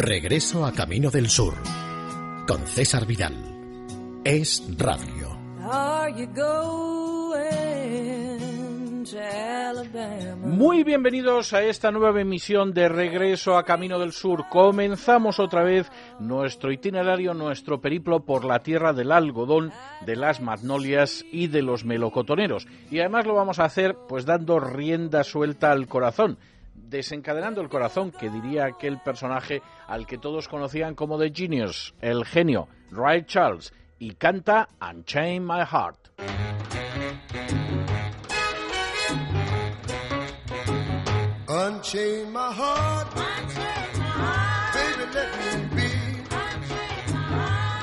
Regreso a Camino del Sur con César Vidal. Es Radio. Muy bienvenidos a esta nueva emisión de Regreso a Camino del Sur. Comenzamos otra vez nuestro itinerario, nuestro periplo por la tierra del algodón, de las magnolias y de los melocotoneros. Y además lo vamos a hacer pues dando rienda suelta al corazón desencadenando el corazón, que diría aquel personaje al que todos conocían como The Genius, el genio, Ray Charles, y canta Unchain My Heart. Unchain my heart.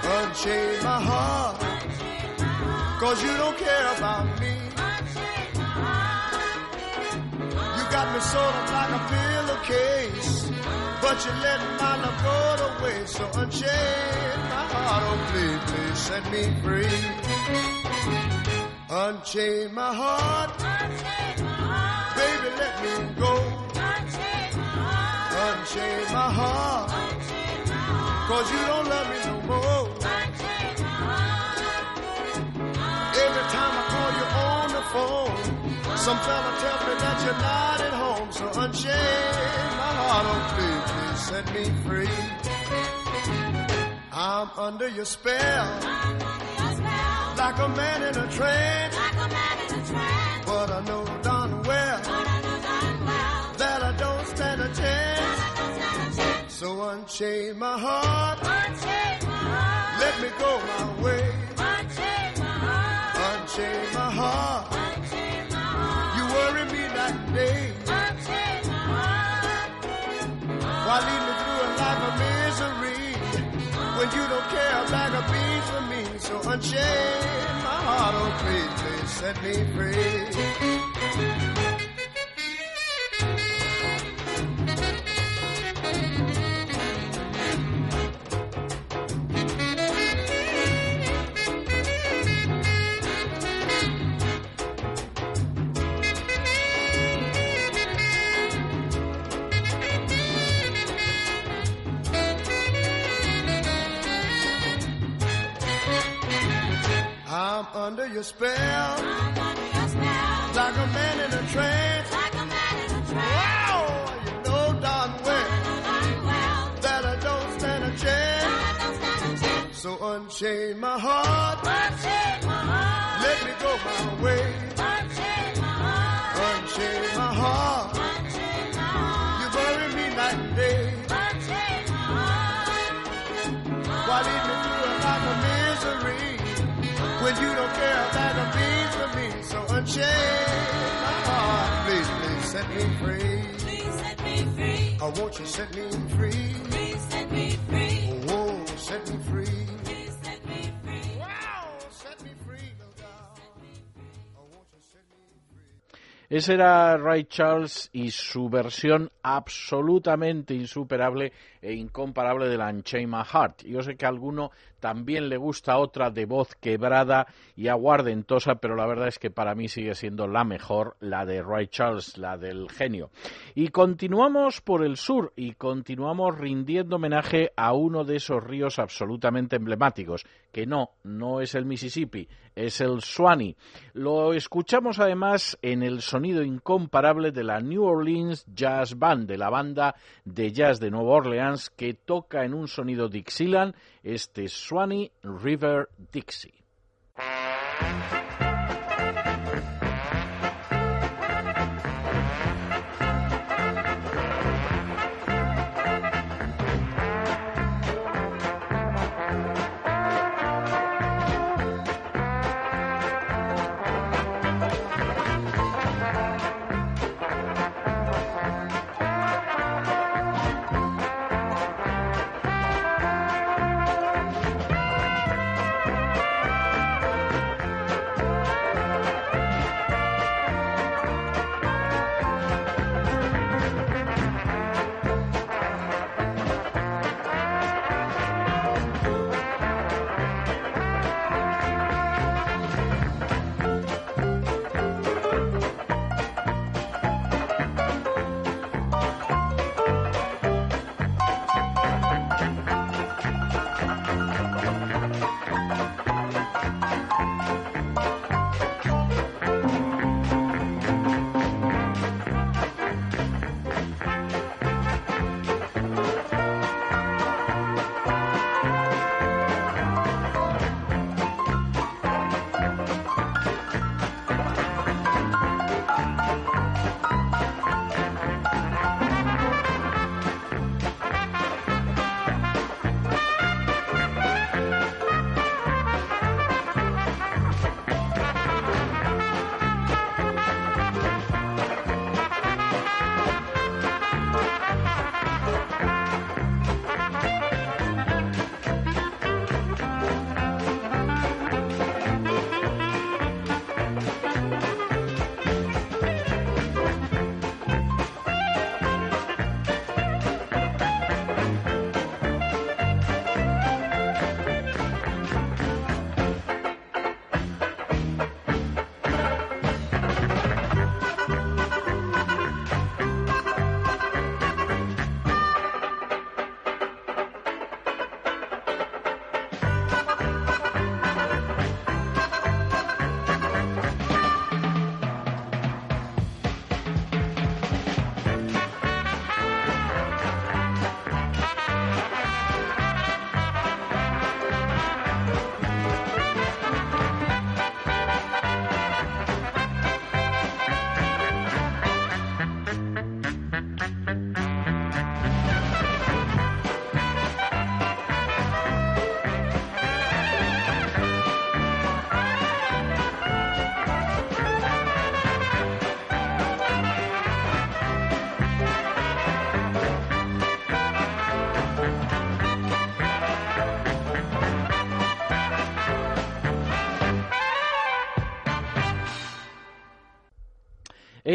Unchain my heart, cause you don't care about me. Me sort of like a pillowcase. But you let my love go away. So unchain my heart, oh please, please set me free. Unchain my heart. Baby, let me go. Unchain my heart. Cause you don't love me no more. Every time I call you on the phone. Some fella tell me that you're not at home, so unchain my heart, oh please, please set me free. I'm under your spell, like a man in a trance. But I know darn well, that I don't stand a chance. So unchain my heart, unchain my heart. let me go my way. Unchain my heart So unchain my heart, oh please, please set me free. Under your spell. I'm under your spell. Like a man in a trance. Like a man in a trance. Wow, you know darn well, well that I don't stand a chance. Don't stand a chance. So unchain my heart. Unchain my heart. Let me go my way. Unchain my heart. Unchain my heart. Ese era Ray Charles y su versión absolutamente insuperable e incomparable de la Unchain My Heart. Yo sé que a alguno también le gusta otra de voz quebrada y aguardentosa, pero la verdad es que para mí sigue siendo la mejor, la de Ray Charles, la del genio. Y continuamos por el sur y continuamos rindiendo homenaje a uno de esos ríos absolutamente emblemáticos, que no, no es el Mississippi, es el Swanee. Lo escuchamos además en el sonido incomparable de la New Orleans Jazz Band, de la banda de jazz de Nueva Orleans, que toca en un sonido Dixieland este Swanee River Dixie.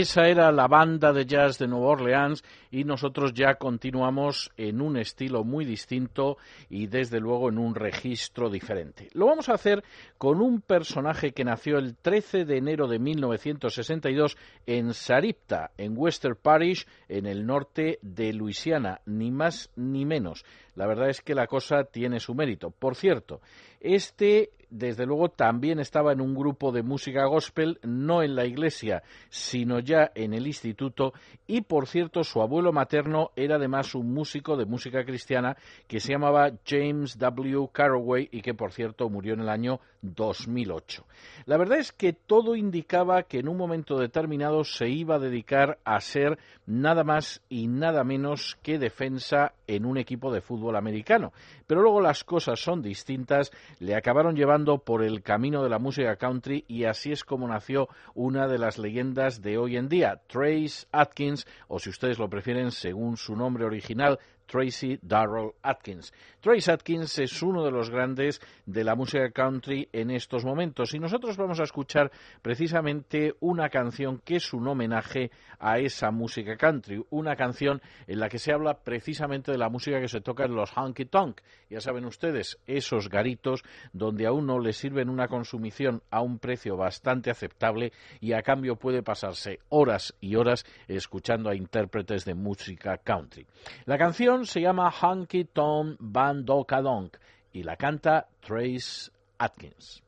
Esa era la banda de jazz de Nueva Orleans y nosotros ya continuamos en un estilo muy distinto y desde luego en un registro diferente. Lo vamos a hacer con un personaje que nació el 13 de enero de 1962 en Saripta, en Western Parish, en el norte de Luisiana, ni más ni menos. La verdad es que la cosa tiene su mérito. Por cierto, este desde luego también estaba en un grupo de música gospel, no en la iglesia, sino ya en el instituto, y por cierto su abuelo materno era además un músico de música cristiana que se llamaba James W. Carraway y que por cierto murió en el año 2008. La verdad es que todo indicaba que en un momento determinado se iba a dedicar a ser nada más y nada menos que defensa en un equipo de fútbol americano. Pero luego las cosas son distintas, le acabaron llevando por el camino de la música country y así es como nació una de las leyendas de hoy en día, Trace Atkins, o si ustedes lo prefieren según su nombre original, Tracy Darrell Atkins. Tracy Atkins es uno de los grandes de la música country en estos momentos y nosotros vamos a escuchar precisamente una canción que es un homenaje a esa música country, una canción en la que se habla precisamente de la música que se toca en los honky tonk. Ya saben ustedes, esos garitos donde a uno le sirven una consumición a un precio bastante aceptable y a cambio puede pasarse horas y horas escuchando a intérpretes de música country. La canción se llama Honky Tonk Bandokadonk y la canta Trace Atkins.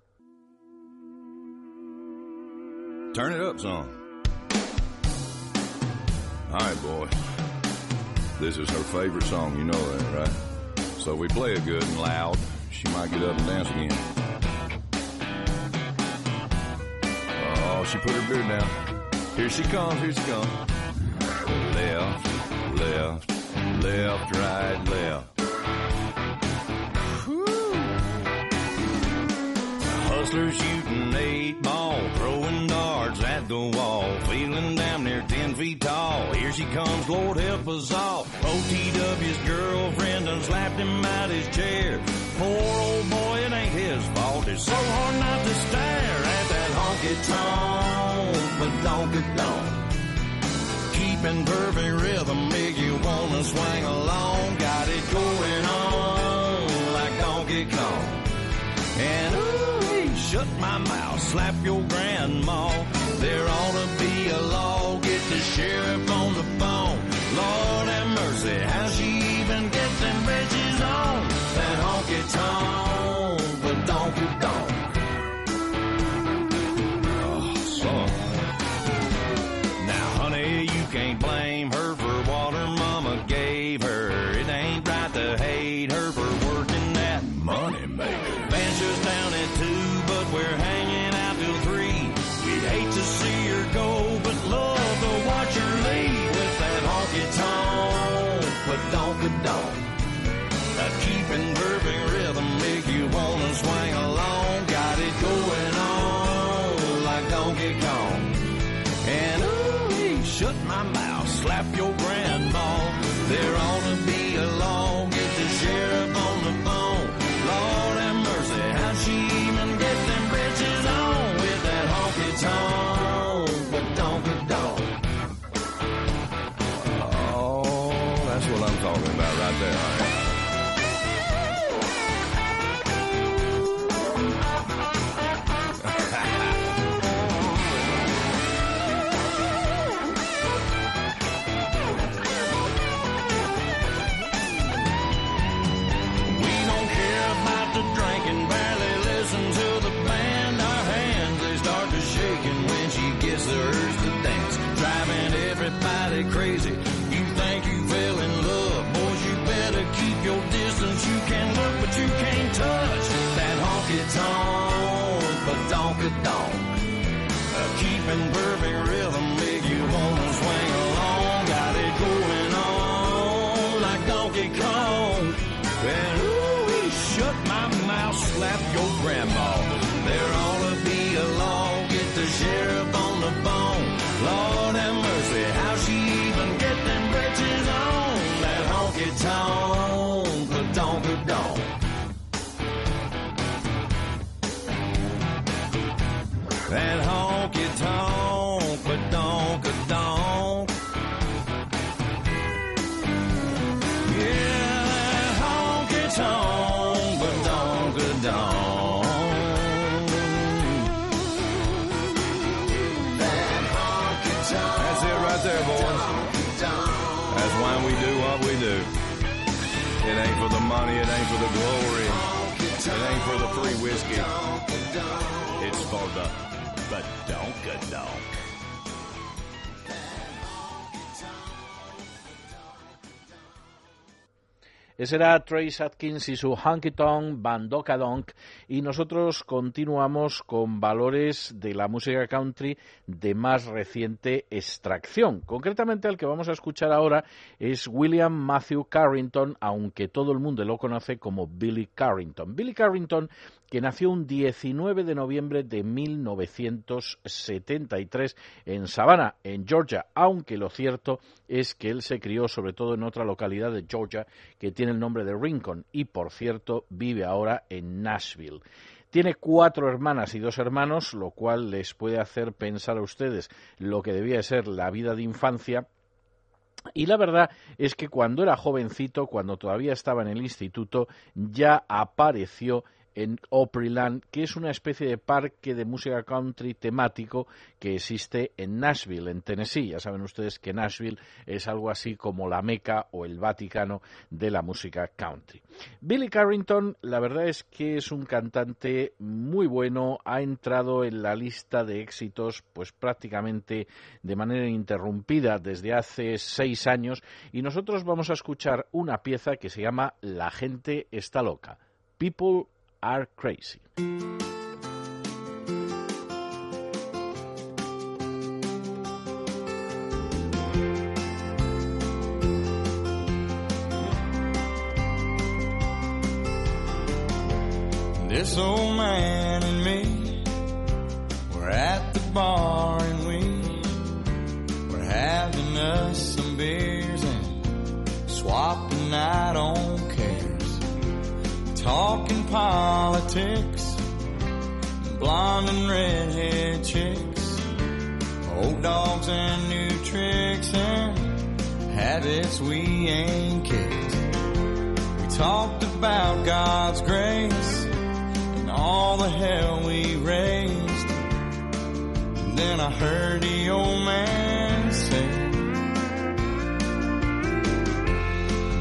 Turn it up some. All right, boy. This is her favorite song, you know that, right? So we play it good and loud. She might get up and dance again. Oh, she put her beard down. Here she comes, here she comes. Left, left, left, right, left. Hustler shooting eight ball, throwing darts at the wall, feeling damn near ten feet tall. Here she comes, Lord help us all. OTW's girlfriend done slapped him out his chair. Poor old boy, it ain't his fault. It's so hard not to stare at that honky tonk, but don't get don't. Keeping perfect rhythm make you wanna swing along. Got it going on like Donkey Kong. And ooh, shut my mouth, slap your grandma. There ought to for the glory, it ain't for the free whiskey. It's for the badonkadonk. Ese Trace Atkins y su Honky Tonk Bandoka Donk y nosotros continuamos con valores de la música country de más reciente extracción. Concretamente el que vamos a escuchar ahora es William Matthew Carrington, aunque todo el mundo lo conoce como Billy Carrington. Billy Carrington que nació un 19 de noviembre de 1973 en Savannah, en Georgia, aunque lo cierto es que él se crió sobre todo en otra localidad de Georgia que tiene el nombre de Rincon y, por cierto, vive ahora en Nashville. Tiene cuatro hermanas y dos hermanos, lo cual les puede hacer pensar a ustedes lo que debía ser la vida de infancia y la verdad es que cuando era jovencito, cuando todavía estaba en el instituto, ya apareció en Opryland, que es una especie de parque de música country temático que existe en Nashville, en Tennessee. Ya saben ustedes que Nashville es algo así como la Meca o el Vaticano de la música country. Billy Carrington, la verdad es que es un cantante muy bueno, ha entrado en la lista de éxitos pues prácticamente de manera interrumpida desde hace seis años y nosotros vamos a escuchar una pieza que se llama La gente está loca. People are crazy. This old man and me were at the bar and we were having us some beers and swapping out on talking politics, blonde and redhead chicks, old dogs and new tricks and habits we ain't kicked. We talked about God's grace and all the hell we raised. And then I heard the old man say,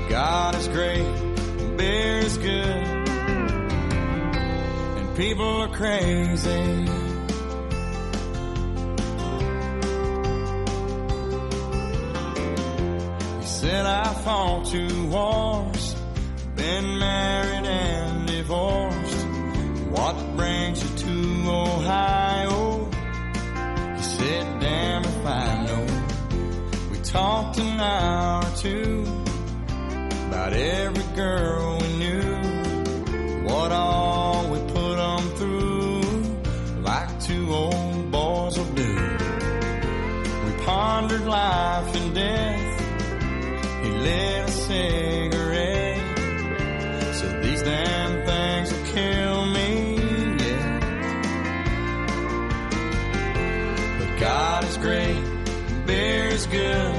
God is great, beer is good, people are crazy. He said I fought two wars, been married and divorced. What brings you to Ohio? He said, damn if I know. We talked an hour or two about every girl cigarette. Said these damn things will kill me. Yeah. But God is great, beer is good,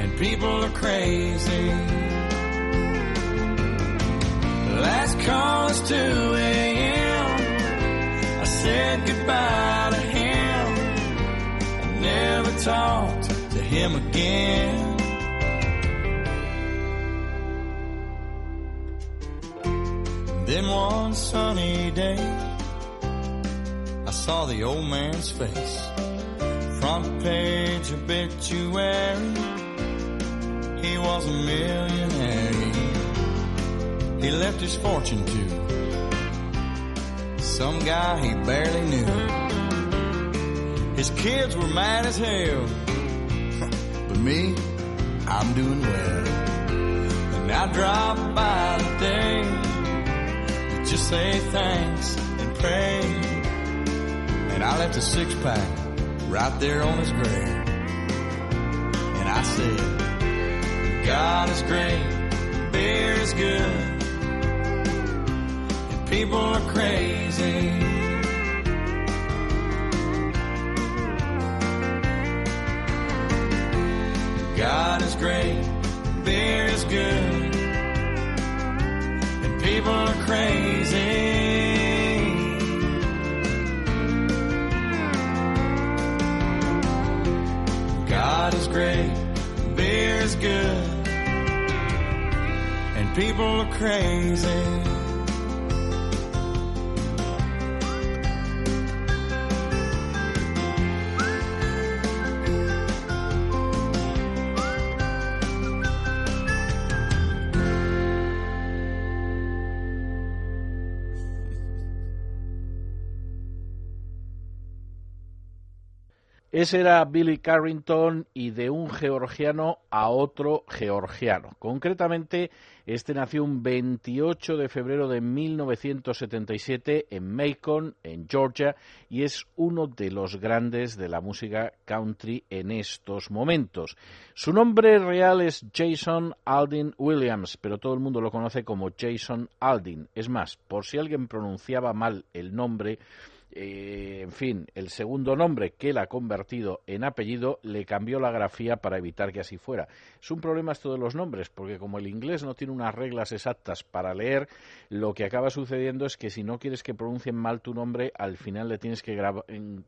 and people are crazy. Last call is 2 a.m. I said goodbye to him. I never talked to him again. Then one sunny day, I saw the old man's face. Front page obituary. He was a millionaire. He left his fortune to some guy he barely knew. His kids were mad as hell. but me, I'm doing well. And I drop by the to just say thanks and pray. And I left a six pack right there on his grave. And I said, God is great, beer is good, and people are crazy. God is great, beer is good, people are crazy. God is great, beer's good and people are crazy. Ese era Billy Carrington y de un georgiano a otro georgiano. Concretamente, este nació un 28 de febrero de 1977 en Macon, en Georgia, y es uno de los grandes de la música country en estos momentos. Su nombre real es Jason Aldin Williams, pero todo el mundo lo conoce como Jason Aldin. Es más, por si alguien pronunciaba mal el nombre, eh, en fin, el segundo nombre que él ha convertido en apellido le cambió la grafía para evitar que así fuera. Es un problema esto de los nombres, porque como el inglés no tiene unas reglas exactas para leer, lo que acaba sucediendo es que si no quieres que pronuncien mal tu nombre, al final le tienes que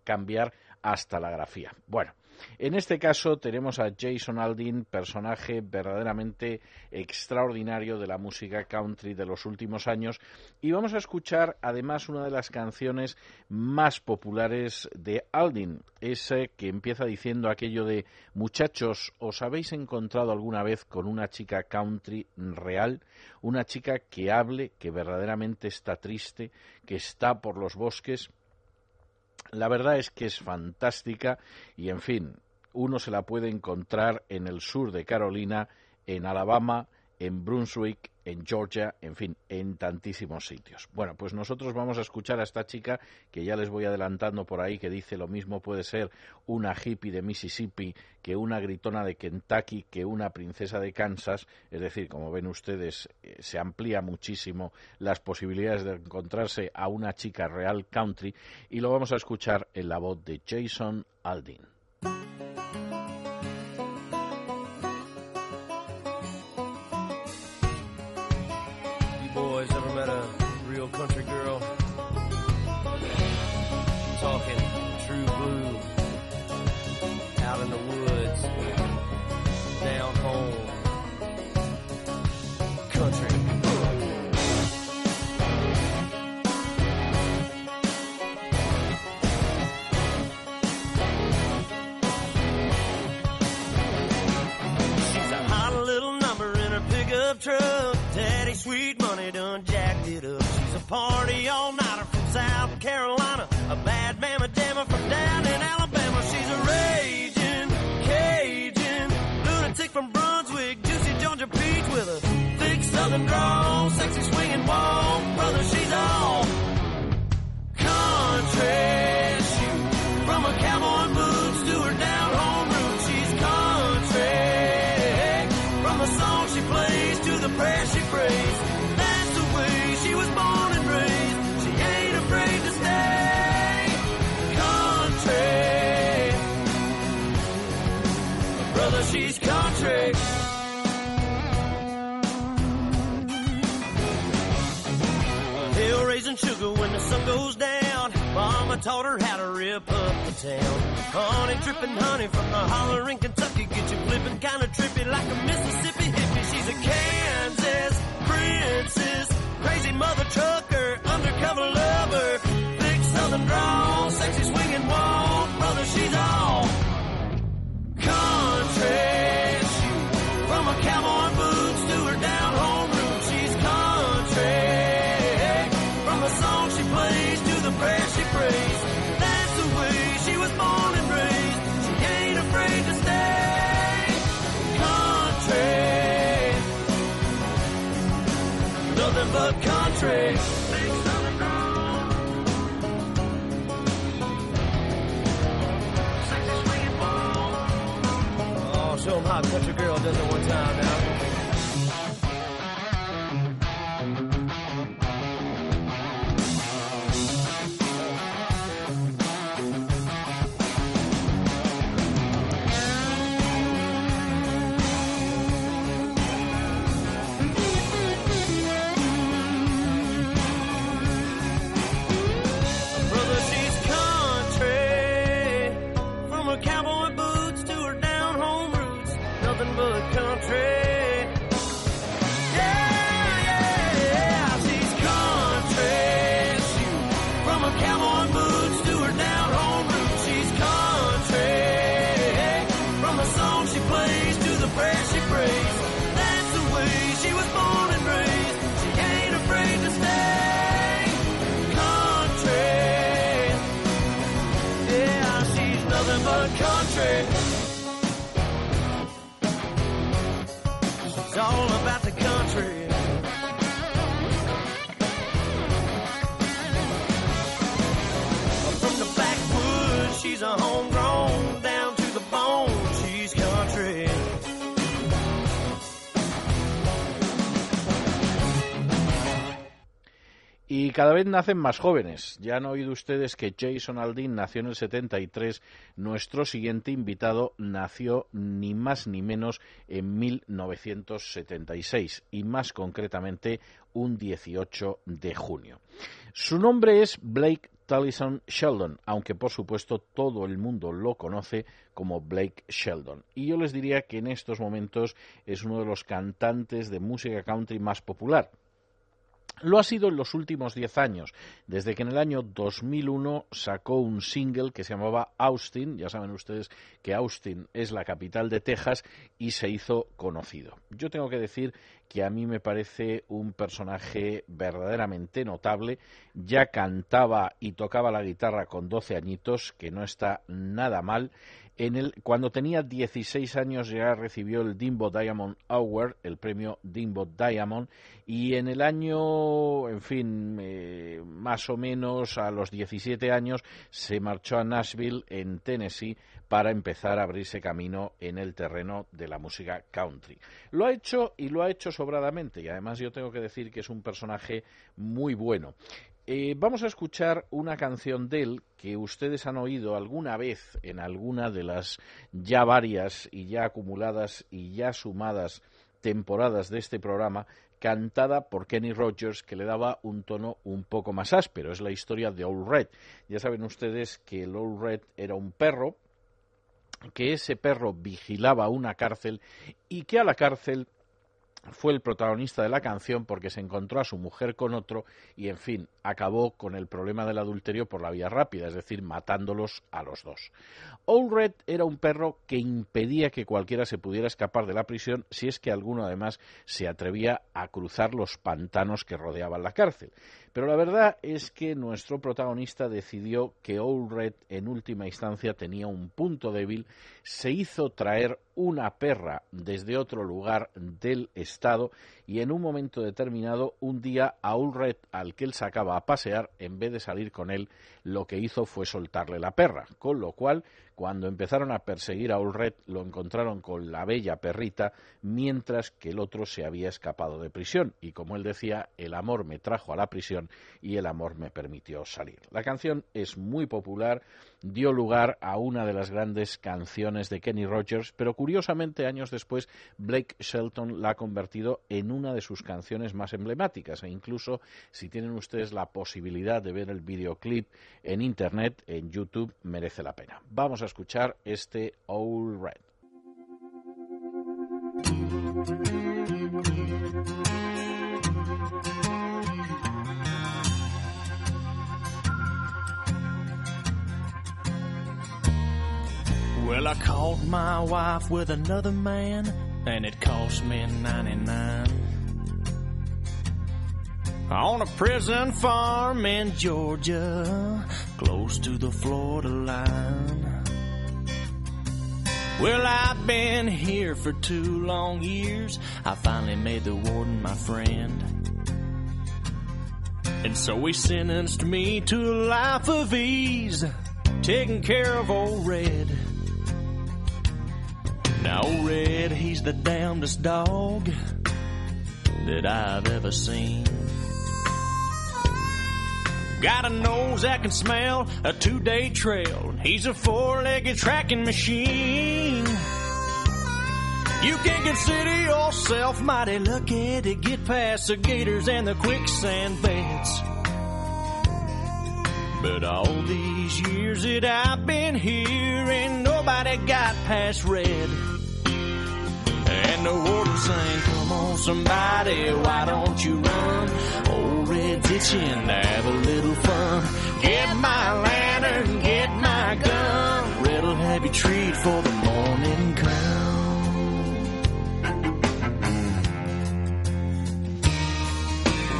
cambiar hasta la grafía. Bueno, en este caso tenemos a Jason Aldean, personaje verdaderamente extraordinario de la música country de los últimos años, y vamos a escuchar además una de las canciones más populares de Aldean, ese que empieza diciendo aquello de muchachos, ¿os habéis encontrado alguna vez con una chica country real? Una chica que hable, que verdaderamente está triste, que está por los bosques la verdad es que es fantástica y, en fin, uno se la puede encontrar en el sur de Carolina, en Alabama, en Brunswick, en Georgia, en fin, en tantísimos sitios. Bueno, pues nosotros vamos a escuchar a esta chica que ya les voy adelantando por ahí, que dice lo mismo puede ser una hippie de Mississippi que una gritona de Kentucky, que una princesa de Kansas. Es decir, como ven ustedes, eh, se amplía muchísimo las posibilidades de encontrarse a una chica real country y lo vamos a escuchar en la voz de Jason Aldin. Truck. Daddy sweet money done jacked it up. She's a party all nighter from South Carolina. A bad mama jammer from down in Alabama. She's a raging Cajun lunatic from Brunswick. Juicy Georgia peach with a thick southern drawl. Sexy swinging wall. Brother, she's all country. Sun goes down. Mama taught her how to rip up the town. Honey dripping honey from the holler in Kentucky. Get you flipping kinda trippy like a Mississippi hippie. She's a Kansas princess. Crazy mother trucker, undercover lover. Thick southern drawl, sexy swinging wall. Brother, she's all country. Country. Oh, show 'em how country girl does it one time now. from country Y cada vez nacen más jóvenes. Ya han oído ustedes que Jason Aldean nació en el 73. Nuestro siguiente invitado nació ni más ni menos en 1976 y más concretamente un 18 de junio. Su nombre es Blake Tallison Sheldon, aunque por supuesto todo el mundo lo conoce como Blake Sheldon. Y yo les diría que en estos momentos es uno de los cantantes de música country más popular. Lo ha sido en los últimos 10 años, desde que en el año 2001 sacó un single que se llamaba Austin, ya saben ustedes que Austin es la capital de Texas y se hizo conocido. Yo tengo que decir que a mí me parece un personaje verdaderamente notable, ya cantaba y tocaba la guitarra con 12 añitos, que no está nada mal, en el, cuando tenía 16 años ya recibió el Dimbo Diamond Award, el premio Dimbo Diamond, y en el año, en fin, eh, más o menos a los 17 años se marchó a Nashville, en Tennessee, para empezar a abrirse camino en el terreno de la música country. Lo ha hecho y lo ha hecho sobradamente, y además yo tengo que decir que es un personaje muy bueno. Eh, vamos a escuchar una canción de él que ustedes han oído alguna vez en alguna de las ya varias y ya acumuladas y ya sumadas temporadas de este programa, cantada por Kenny Rogers, que le daba un tono un poco más áspero. Es la historia de Old Red. Ya saben ustedes que el Old Red era un perro, que ese perro vigilaba una cárcel y que a la cárcel fue el protagonista de la canción porque se encontró a su mujer con otro y, en fin, acabó con el problema del adulterio por la vía rápida, es decir, matándolos a los dos. Old Red era un perro que impedía que cualquiera se pudiera escapar de la prisión si es que alguno además se atrevía a cruzar los pantanos que rodeaban la cárcel. Pero la verdad es que nuestro protagonista decidió que Old en última instancia tenía un punto débil, se hizo traer una perra desde otro lugar del estado y en un momento determinado, un día a Old al que él sacaba a pasear, en vez de salir con él, lo que hizo fue soltarle la perra, con lo cual cuando empezaron a perseguir a Ulred, lo encontraron con la bella perrita, mientras que el otro se había escapado de prisión. Y como él decía, el amor me trajo a la prisión y el amor me permitió salir. La canción es muy popular, dio lugar a una de las grandes canciones de Kenny Rogers, pero curiosamente años después Blake Shelton la ha convertido en una de sus canciones más emblemáticas e incluso si tienen ustedes la posibilidad de ver el videoclip en internet, en YouTube, merece la pena. Vamos a escuchar este All Red. Well, I caught my wife with another man, and it cost me 99. On a prison farm in Georgia, close to the Florida line. Well, I've been here for two long years. I finally made the warden my friend. And so he sentenced me to a life of ease, taking care of old Red. Now, Red, he's the damnedest dog that I've ever seen. Got a nose that can smell a two day trail. He's a four legged tracking machine. You can consider yourself mighty lucky to get past the gators and the quicksand beds. But all these years that I've been here, ain't nobody got past red. And the warden sang, Come on, somebody, why don't you run? Old Red's itching to have a little fun. Get my lantern, get my gun. Red'll have you treat for the morning come.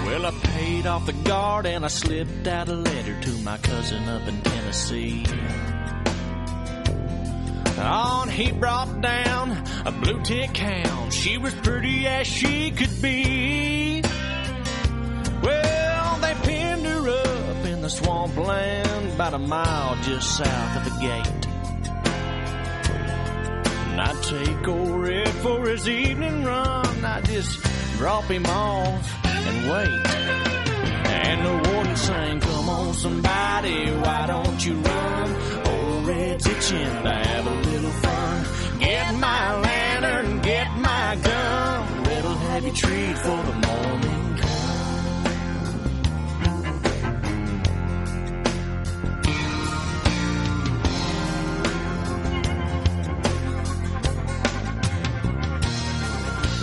Well, I paid off the guard and I slipped out a letter to my cousin up in Tennessee. On he brought down a blue tick hound. She was pretty as she could be. Well, they pinned her up in the swampland about a mile just south of the gate. And I take old Red for his evening run. I just drop him off and wait. And the warden sang, Come on, somebody, why don't you run? Red's itching to have a little fun. Get my lantern, get my gun. Red'll have you treat for the morning.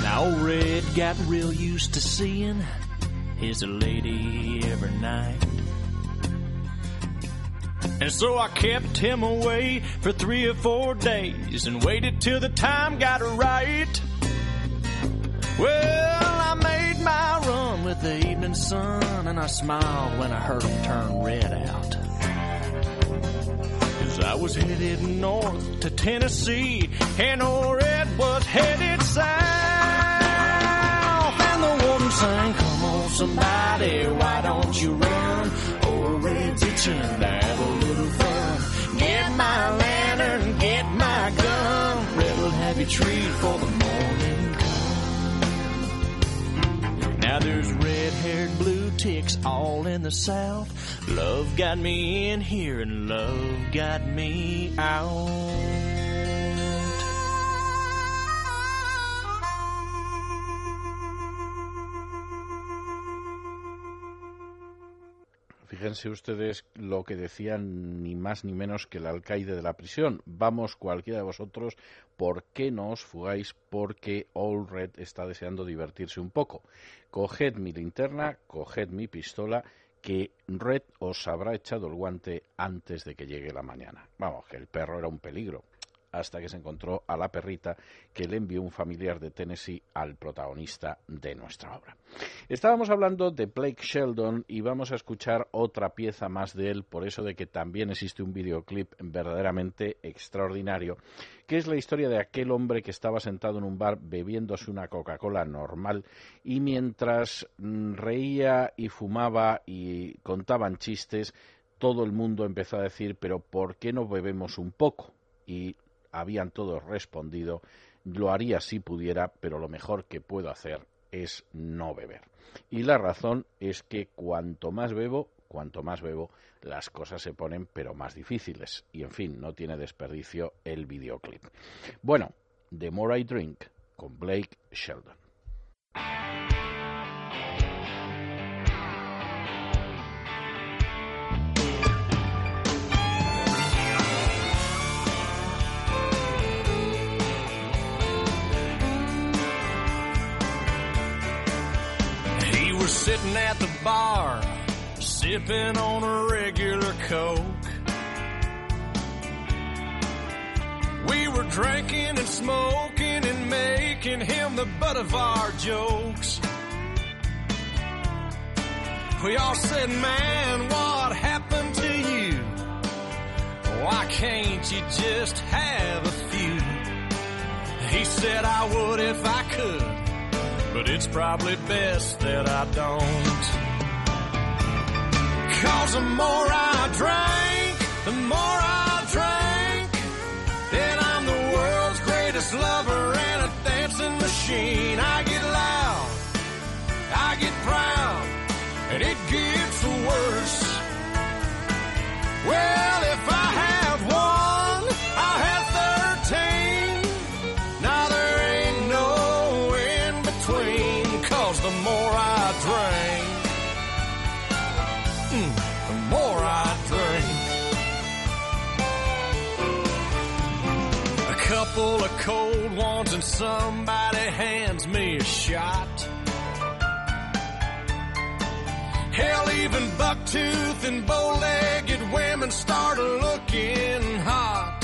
Now Red got real used to seeing his lady every night. And so I kept him away for three or four days and waited till the time got right. Well, I made my run with the evening sun and I smiled when I heard him turn red out. Cause I was headed north to Tennessee and Red was headed south. And the warden sang, Come on, somebody, why don't you run? Oh, Old Red's itching for the morning come. Now there's red haired blue ticks all in the south. Love got me in here and love got me out. Fíjense ustedes lo que decían ni más ni menos que el alcaide de la prisión. Vamos cualquiera de vosotros, ¿por qué no os fugáis? Porque All Red está deseando divertirse un poco. Coged mi linterna, coged mi pistola, que Red os habrá echado el guante antes de que llegue la mañana. Vamos, que el perro era un peligro hasta que se encontró a la perrita que le envió un familiar de Tennessee al protagonista de nuestra obra. Estábamos hablando de Blake Sheldon y vamos a escuchar otra pieza más de él, por eso de que también existe un videoclip verdaderamente extraordinario, que es la historia de aquel hombre que estaba sentado en un bar bebiéndose una Coca-Cola normal y mientras mm, reía y fumaba y contaban chistes, todo el mundo empezó a decir, pero ¿por qué no bebemos un poco? Y habían todos respondido, lo haría si pudiera, pero lo mejor que puedo hacer es no beber. Y la razón es que cuanto más bebo, cuanto más bebo, las cosas se ponen pero más difíciles. Y en fin, no tiene desperdicio el videoclip. Bueno, The More I Drink con Blake Sheldon. At the bar, sipping on a regular Coke. We were drinking and smoking and making him the butt of our jokes. We all said, man, what happened to you? Why can't you just have a few? He said I would if I could but it's probably best that I don't. Cause the more I drink, the more I drink, then I'm the world's greatest lover and a dancing machine. I get loud, I get proud, and it gets worse. Well, somebody hands me a shot. Hell, even bucktooth and bow-legged women start looking hot.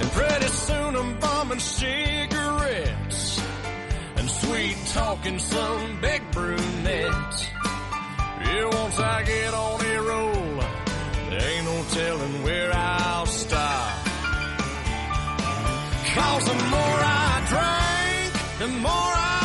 And pretty soon I'm bumming cigarettes and sweet talking some big brunettes. Yeah, once I get on a roll, there ain't no telling where I'll stop. Cause the more I drink, the more I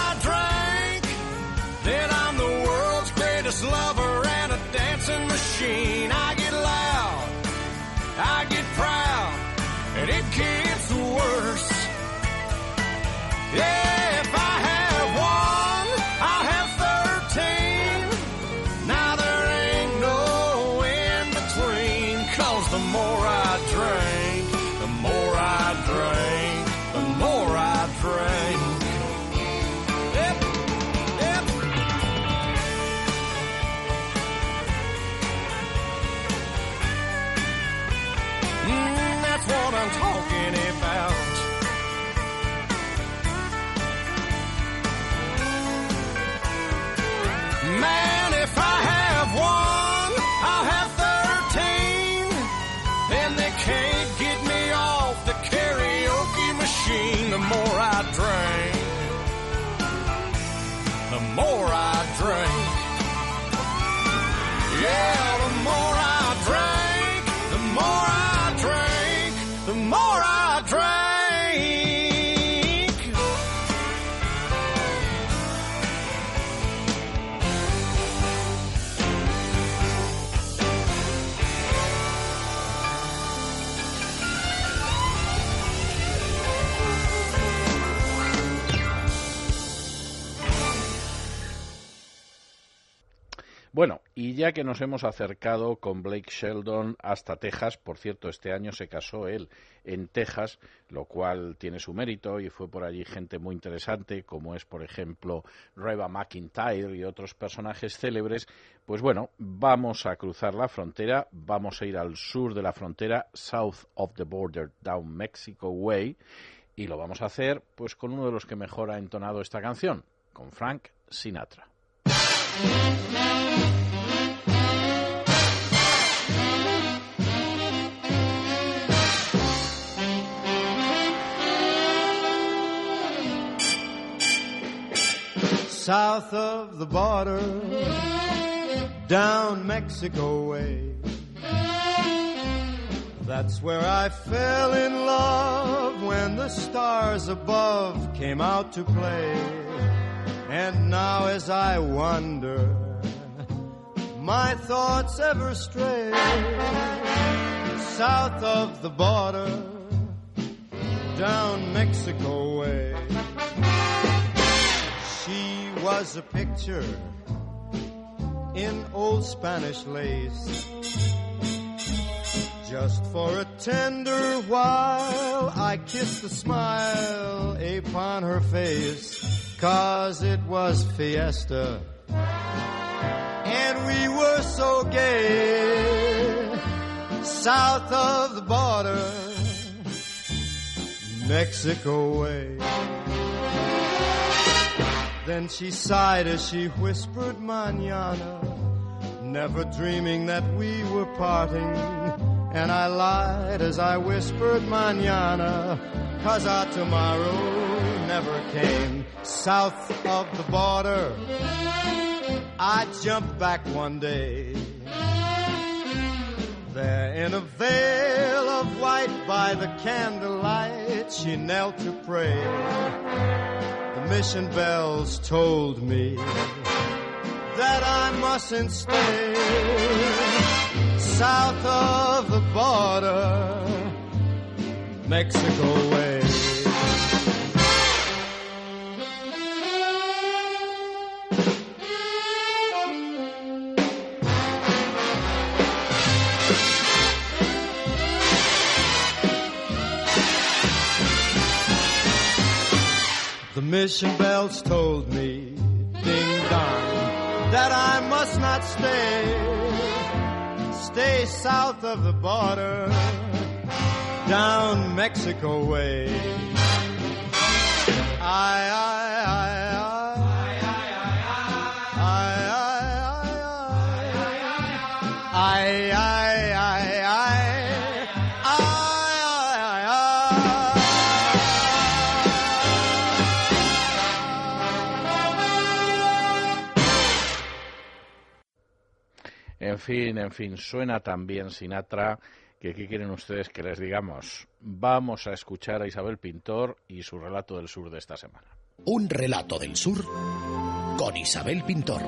y ya que nos hemos acercado con Blake Sheldon hasta Texas, por cierto, este año se casó él en Texas, lo cual tiene su mérito y fue por allí gente muy interesante, como es, por ejemplo, Reba McIntyre y otros personajes célebres. Pues bueno, vamos a cruzar la frontera, vamos a ir al sur de la frontera, south of the border, down Mexico way, y lo vamos a hacer pues con uno de los que mejor ha entonado esta canción, con Frank Sinatra. South of the border, down Mexico way. That's where I fell in love when the stars above came out to play. And now as I wander, my thoughts ever stray south of the border, down Mexico way. Was a picture in old Spanish lace. Just for a tender while, I kissed the smile upon her face, cause it was fiesta. And we were so gay, south of the border, Mexico way. Then she sighed as she whispered manana, never dreaming that we were parting. And I lied as I whispered manana, cause our tomorrow never came. South of the border, I jumped back one day. There in a veil of white by the candlelight, she knelt to pray. Mission bells told me that I mustn't stay south of the border, Mexico way. The mission bells told me, ding dong, that I must not stay. Stay south of the border, down Mexico way. I, I, fin, en fin, suena también Sinatra que qué quieren ustedes que les digamos. Vamos a escuchar a Isabel Pintor y su relato del sur de esta semana. Un relato del sur con Isabel Pintor.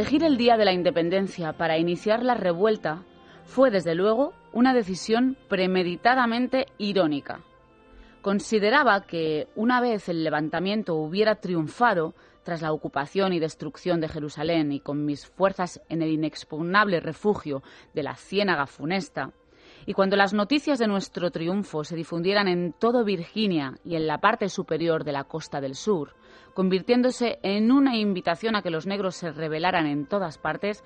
Elegir el día de la independencia para iniciar la revuelta fue, desde luego, una decisión premeditadamente irónica. Consideraba que, una vez el levantamiento hubiera triunfado tras la ocupación y destrucción de Jerusalén y con mis fuerzas en el inexpugnable refugio de la ciénaga funesta, y cuando las noticias de nuestro triunfo se difundieran en todo Virginia y en la parte superior de la costa del sur, convirtiéndose en una invitación a que los negros se rebelaran en todas partes,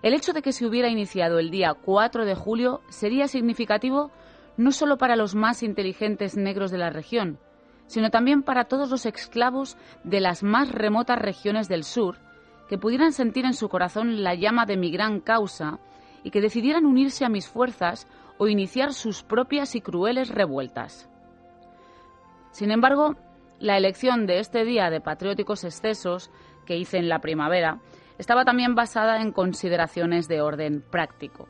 el hecho de que se hubiera iniciado el día 4 de julio sería significativo no solo para los más inteligentes negros de la región, sino también para todos los esclavos de las más remotas regiones del sur, que pudieran sentir en su corazón la llama de mi gran causa y que decidieran unirse a mis fuerzas o iniciar sus propias y crueles revueltas. Sin embargo, la elección de este día de patrióticos excesos que hice en la primavera estaba también basada en consideraciones de orden práctico.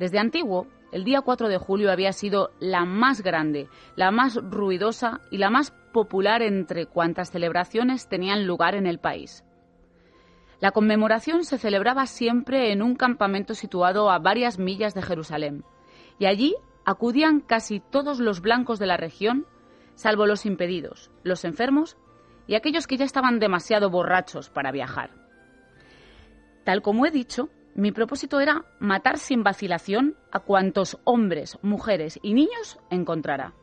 Desde antiguo, el día 4 de julio había sido la más grande, la más ruidosa y la más popular entre cuantas celebraciones tenían lugar en el país. La conmemoración se celebraba siempre en un campamento situado a varias millas de Jerusalén, y allí acudían casi todos los blancos de la región salvo los impedidos, los enfermos y aquellos que ya estaban demasiado borrachos para viajar. Tal como he dicho, mi propósito era matar sin vacilación a cuantos hombres, mujeres y niños encontrara.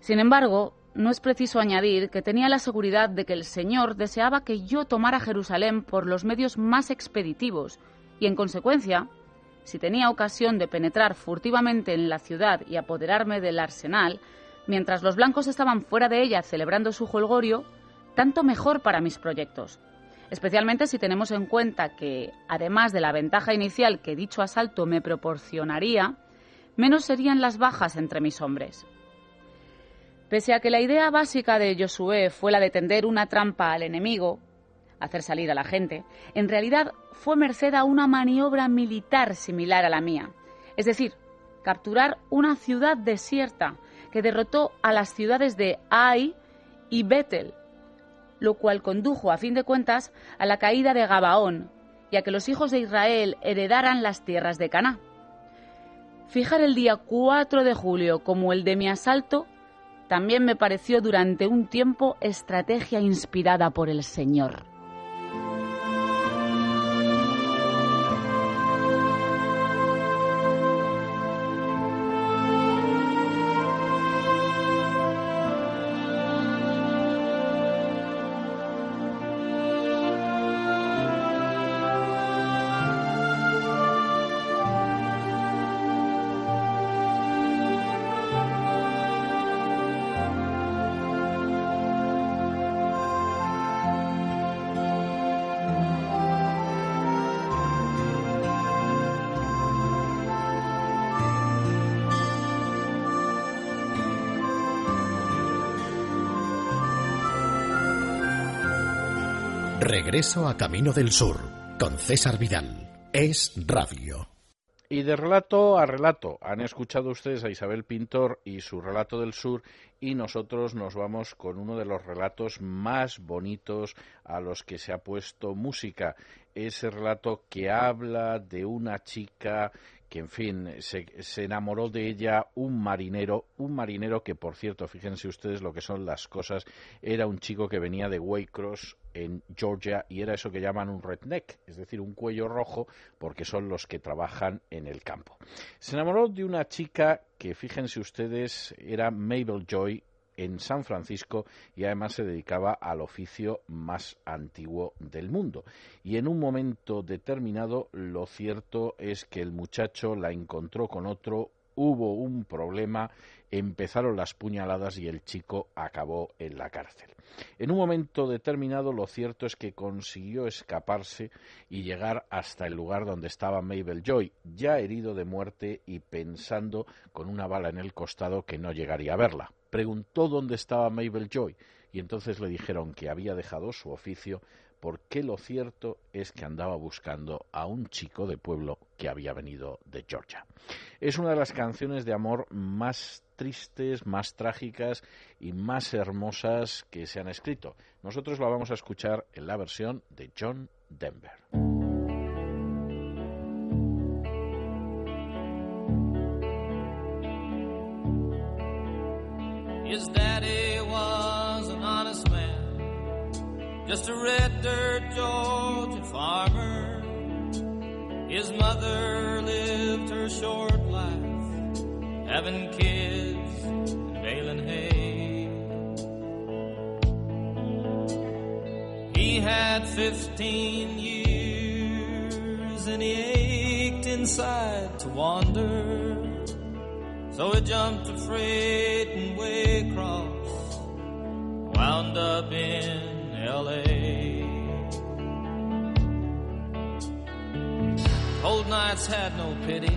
Sin embargo, no es preciso añadir que tenía la seguridad de que el Señor deseaba que yo tomara Jerusalén por los medios más expeditivos y, en consecuencia, si tenía ocasión de penetrar furtivamente en la ciudad y apoderarme del arsenal, Mientras los blancos estaban fuera de ella celebrando su jolgorio, tanto mejor para mis proyectos, especialmente si tenemos en cuenta que, además de la ventaja inicial que dicho asalto me proporcionaría, menos serían las bajas entre mis hombres. Pese a que la idea básica de Josué fue la de tender una trampa al enemigo, hacer salir a la gente, en realidad fue merced a una maniobra militar similar a la mía, es decir, capturar una ciudad desierta que derrotó a las ciudades de Ai y Betel, lo cual condujo, a fin de cuentas, a la caída de Gabaón y a que los hijos de Israel heredaran las tierras de Caná. Fijar el día 4 de julio como el de mi asalto también me pareció durante un tiempo estrategia inspirada por el Señor. A Camino del Sur con César Vidal. Es Radio. Y de relato a relato, han escuchado ustedes a Isabel Pintor y su relato del sur y nosotros nos vamos con uno de los relatos más bonitos a los que se ha puesto música. Ese relato que habla de una chica que en fin, se, se, enamoró de ella un marinero, un marinero que por cierto, fíjense ustedes lo que son las cosas, era un chico que venía de Waycross en Georgia y era eso que llaman un redneck, es decir, un cuello rojo, porque son los que trabajan en el campo. Se enamoró de una chica que, fíjense ustedes, era Mabel Joy, en San Francisco y además se dedicaba al oficio más antiguo del mundo. Y en un momento determinado lo cierto es que el muchacho la encontró con otro, hubo un problema, empezaron las puñaladas y el chico acabó en la cárcel. En un momento determinado lo cierto es que consiguió escaparse y llegar hasta el lugar donde estaba Mabel Joy, ya herido de muerte y pensando con una bala en el costado que no llegaría a verla. Preguntó dónde estaba Mabel Joy y entonces le dijeron que había dejado su oficio porque lo cierto es que andaba buscando a un chico de pueblo que había venido de Georgia. Es una de las canciones de amor más tristes, más trágicas y más hermosas que se han escrito. Nosotros la vamos a escuchar en la versión de John Denver. Just a red dirt Georgia farmer. His mother lived her short life, having kids and baling hay. He had 15 years and he ached inside to wander. So he jumped a freight and Waycross, wound up in L.A. Cold nights had no pity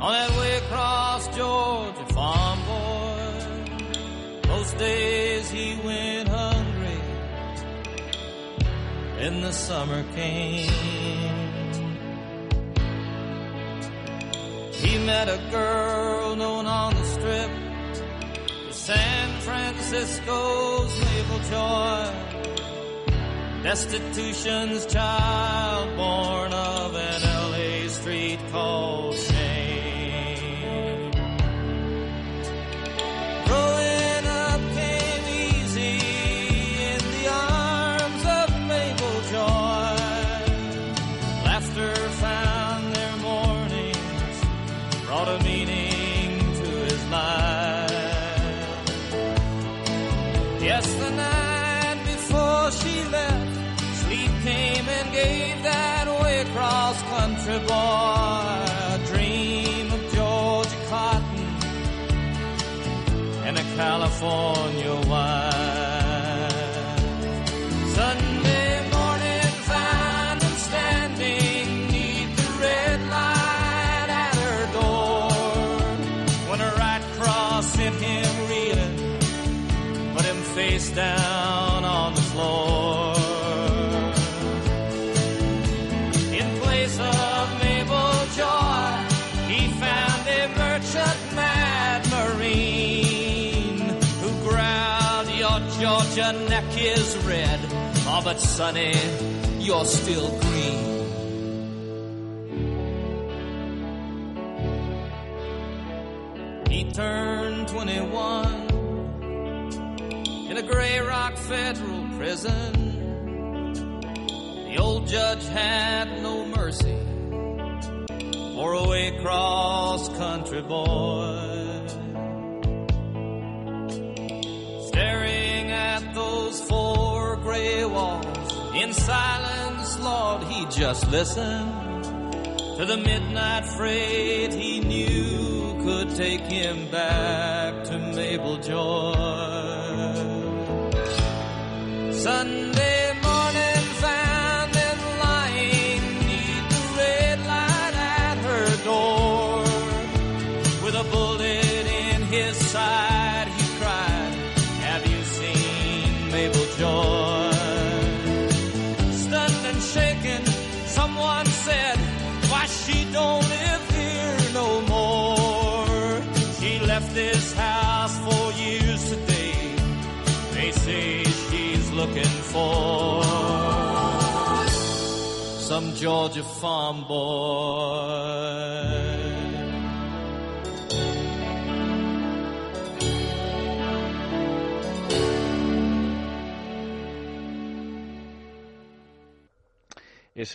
on that way across Georgia farm boy. Most days he went hungry, and the summer came. He met a girl known on the strip San Francisco's Mabel Joy. Destitution's child born of an LA street called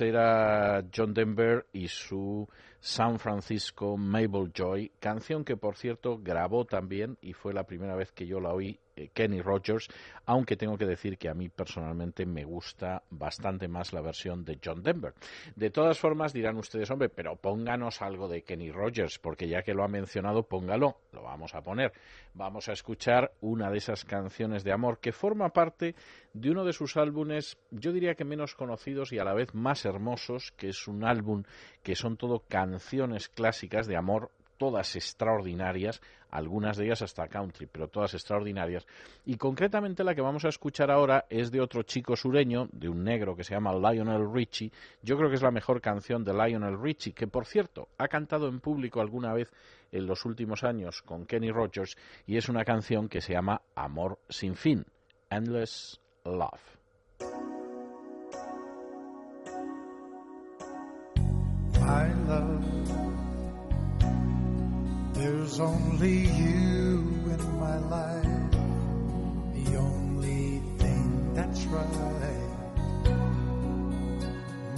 Era John Denver y su San Francisco Mabel Joy, canción que por cierto grabó también y fue la primera vez que yo la oí eh, Kenny Rogers, aunque tengo que decir que a mí personalmente me gusta bastante más la versión de John Denver. De todas formas dirán ustedes, hombre, pero pónganos algo de Kenny Rogers, porque ya que lo ha mencionado, póngalo, lo vamos a poner. Vamos a escuchar una de esas canciones de amor que forma parte de uno de sus álbumes, yo diría que menos conocidos y a la vez más hermosos, que es un álbum que son todo canciones clásicas de amor todas extraordinarias, algunas de ellas hasta country, pero todas extraordinarias. Y concretamente la que vamos a escuchar ahora es de otro chico sureño, de un negro que se llama Lionel Richie. Yo creo que es la mejor canción de Lionel Richie, que por cierto ha cantado en público alguna vez en los últimos años con Kenny Rogers, y es una canción que se llama Amor sin fin, Endless Love. Love, there's only you in my life, the only thing that's right.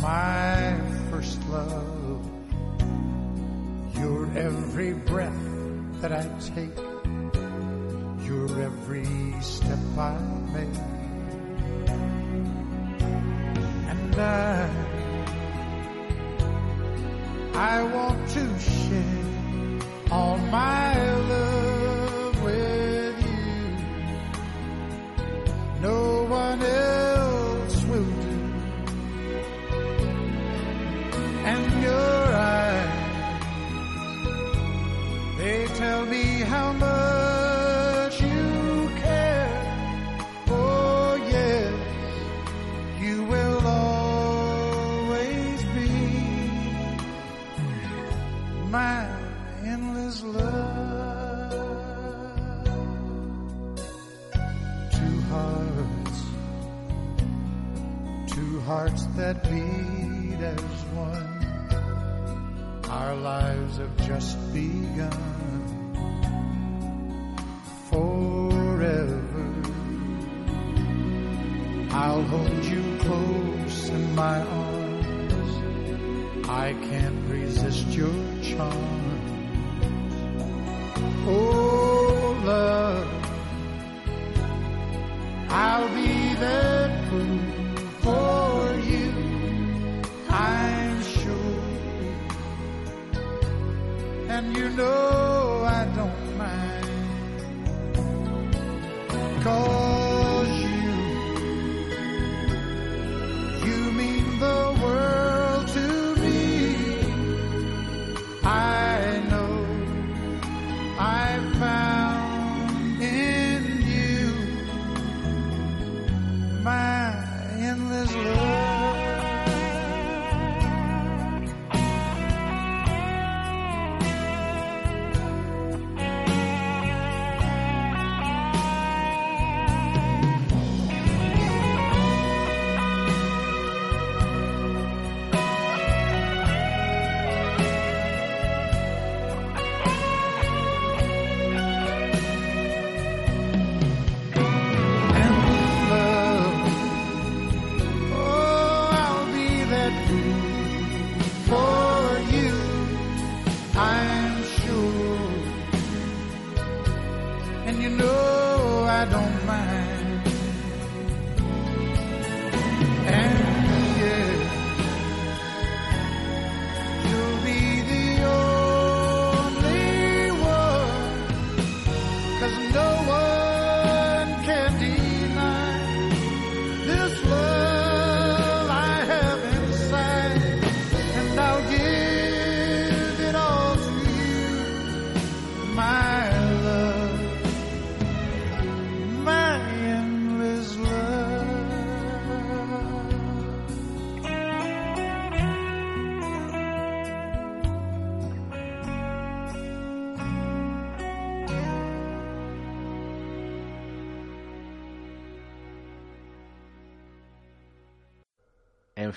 My first love, your every breath that I take, your every step I make. And I I want to share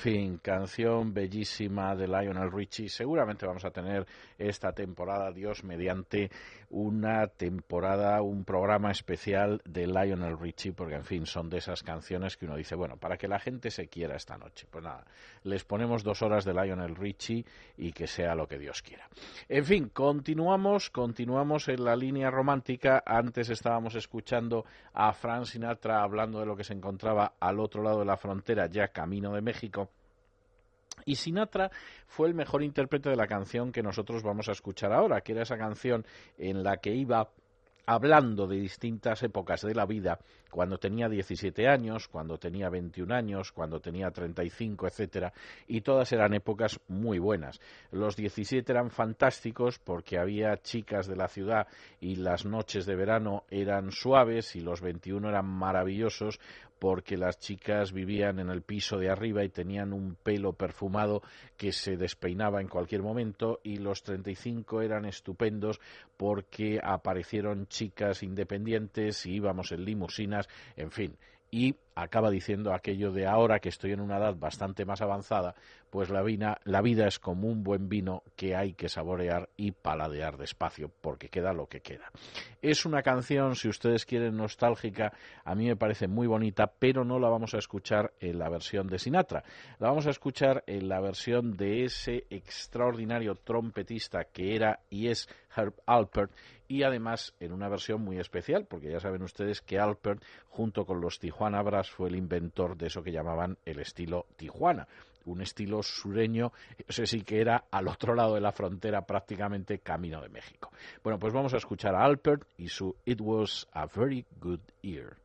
fin, canción bellísima de Lionel Richie. Seguramente vamos a tener esta temporada, Dios mediante, una temporada, un programa especial de Lionel Richie, porque en fin, son de esas canciones que uno dice, bueno, para que la gente se quiera esta noche. Pues nada, les ponemos dos horas de Lionel Richie y que sea lo que Dios quiera. En fin, continuamos, continuamos en la línea romántica. Antes estábamos escuchando a Frank Sinatra hablando de lo que se encontraba al otro lado de la frontera, ya camino de México y Sinatra fue el mejor intérprete de la canción que nosotros vamos a escuchar ahora, que era esa canción en la que iba hablando de distintas épocas de la vida, cuando tenía 17 años, cuando tenía 21 años, cuando tenía 35, etcétera, y todas eran épocas muy buenas. Los 17 eran fantásticos porque había chicas de la ciudad y las noches de verano eran suaves y los 21 eran maravillosos porque las chicas vivían en el piso de arriba y tenían un pelo perfumado que se despeinaba en cualquier momento y los 35 eran estupendos porque aparecieron chicas independientes y íbamos en limusinas, en fin, y acaba diciendo aquello de ahora que estoy en una edad bastante más avanzada, pues la, la vida es como un buen vino que hay que saborear y paladear despacio, porque queda lo que queda. Es una canción, si ustedes quieren, nostálgica, a mí me parece muy bonita, pero no la vamos a escuchar en la versión de Sinatra, la vamos a escuchar en la versión de ese extraordinario trompetista que era y es Herb Alpert, y además en una versión muy especial, porque ya saben ustedes que Alpert, junto con los Tijuana Brass, fue el inventor de eso que llamaban el estilo Tijuana un estilo sureño, ese sí que era al otro lado de la frontera, prácticamente camino de México. Bueno, pues vamos a escuchar a Alpert y su It Was a Very Good Year.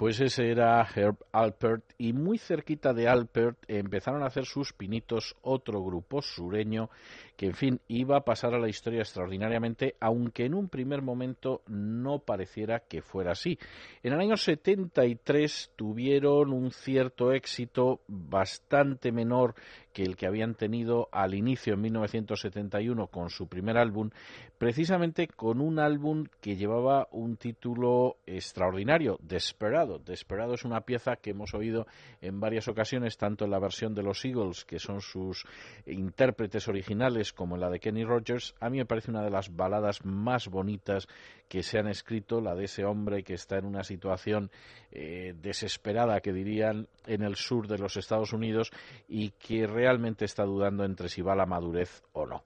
Pues ese era Herb Alpert y muy cerquita de Alpert empezaron a hacer sus pinitos otro grupo sureño que en fin iba a pasar a la historia extraordinariamente aunque en un primer momento no pareciera que fuera así. En el año 73 tuvieron un cierto éxito bastante menor que el que habían tenido al inicio en 1971 con su primer álbum, precisamente con un álbum que llevaba un título extraordinario, Desperado. Desperado es una pieza que hemos oído en varias ocasiones, tanto en la versión de los Eagles, que son sus intérpretes originales, como en la de Kenny Rogers. A mí me parece una de las baladas más bonitas que se han escrito, la de ese hombre que está en una situación eh, desesperada, que dirían, en el sur de los Estados Unidos y que realmente está dudando entre si va a la madurez o no.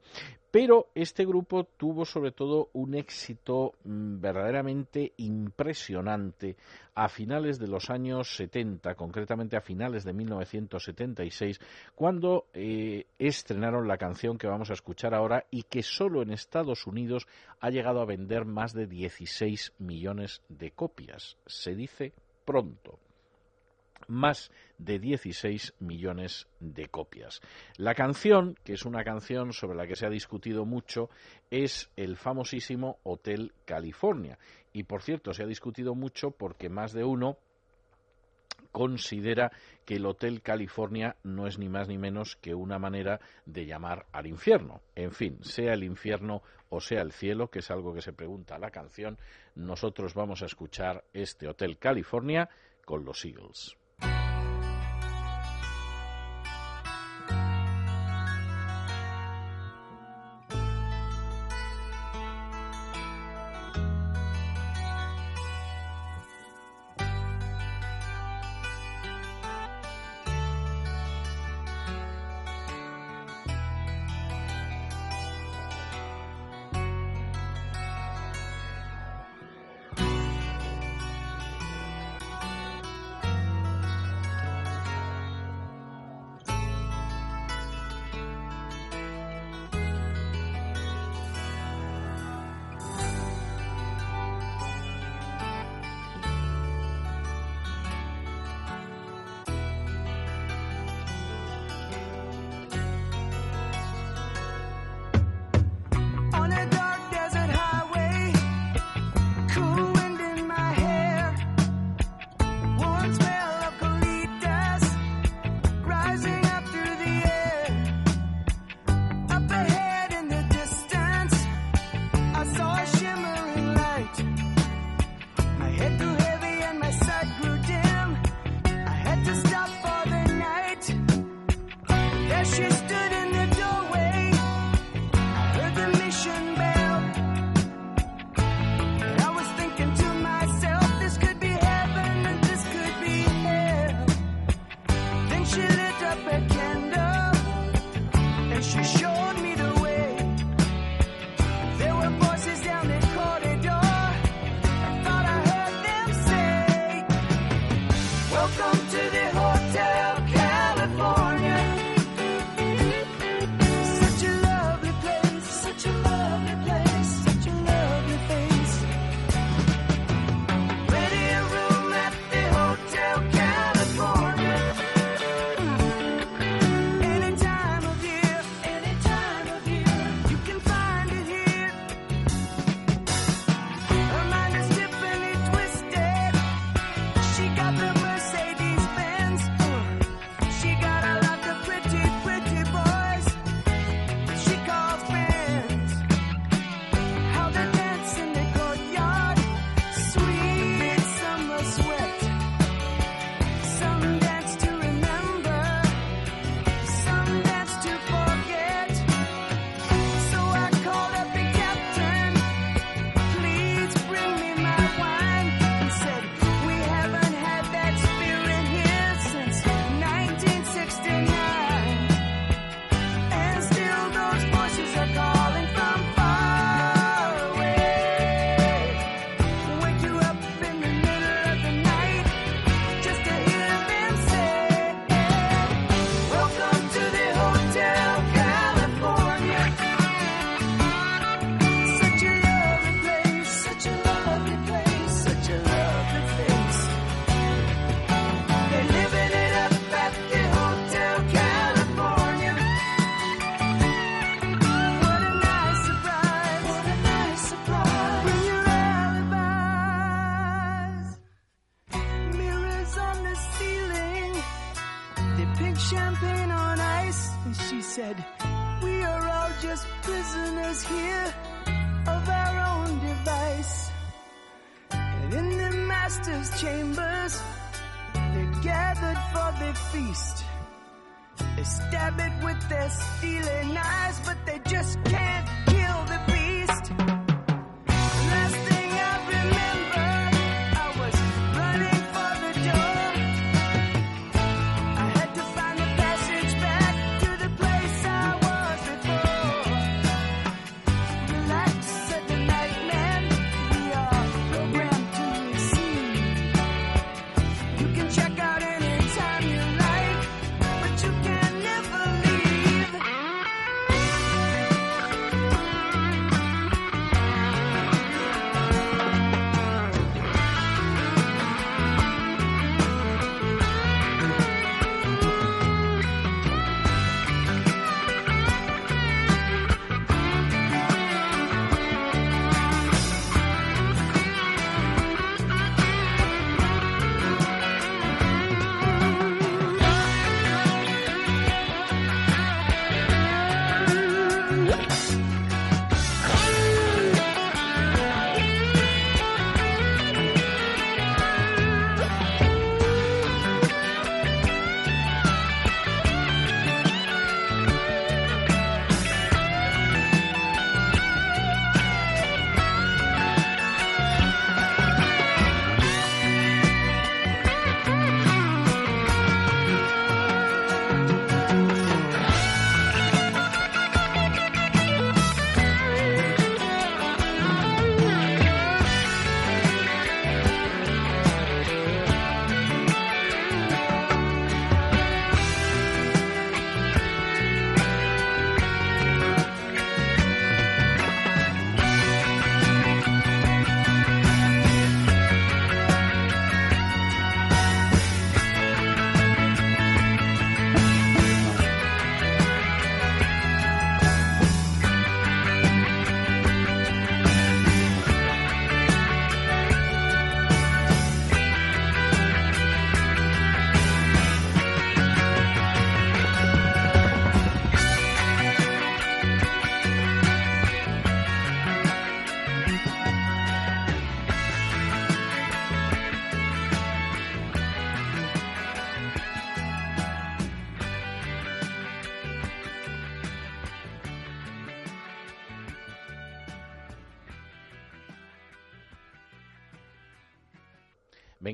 Pero este grupo tuvo sobre todo un éxito mm, verdaderamente impresionante a finales de los años 70, concretamente a finales de 1976, cuando eh, estrenaron la canción que vamos a escuchar ahora y que solo en Estados Unidos ha llegado a vender más de 16 millones de copias. Se dice pronto más de 16 millones de copias. La canción, que es una canción sobre la que se ha discutido mucho, es el famosísimo Hotel California. Y por cierto, se ha discutido mucho porque más de uno considera que el Hotel California no es ni más ni menos que una manera de llamar al infierno. En fin, sea el infierno o sea el cielo, que es algo que se pregunta la canción, nosotros vamos a escuchar este Hotel California con los Eagles.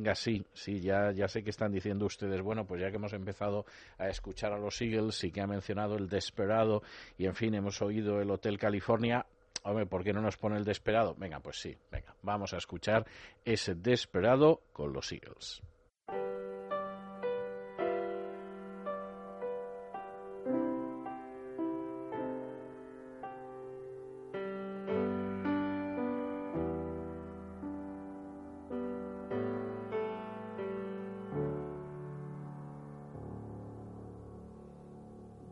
Venga, sí, sí, ya, ya sé que están diciendo ustedes, bueno, pues ya que hemos empezado a escuchar a los Eagles y que ha mencionado el Desperado y, en fin, hemos oído el Hotel California, hombre, ¿por qué no nos pone el Desperado? Venga, pues sí, venga, vamos a escuchar ese Desperado con los Eagles.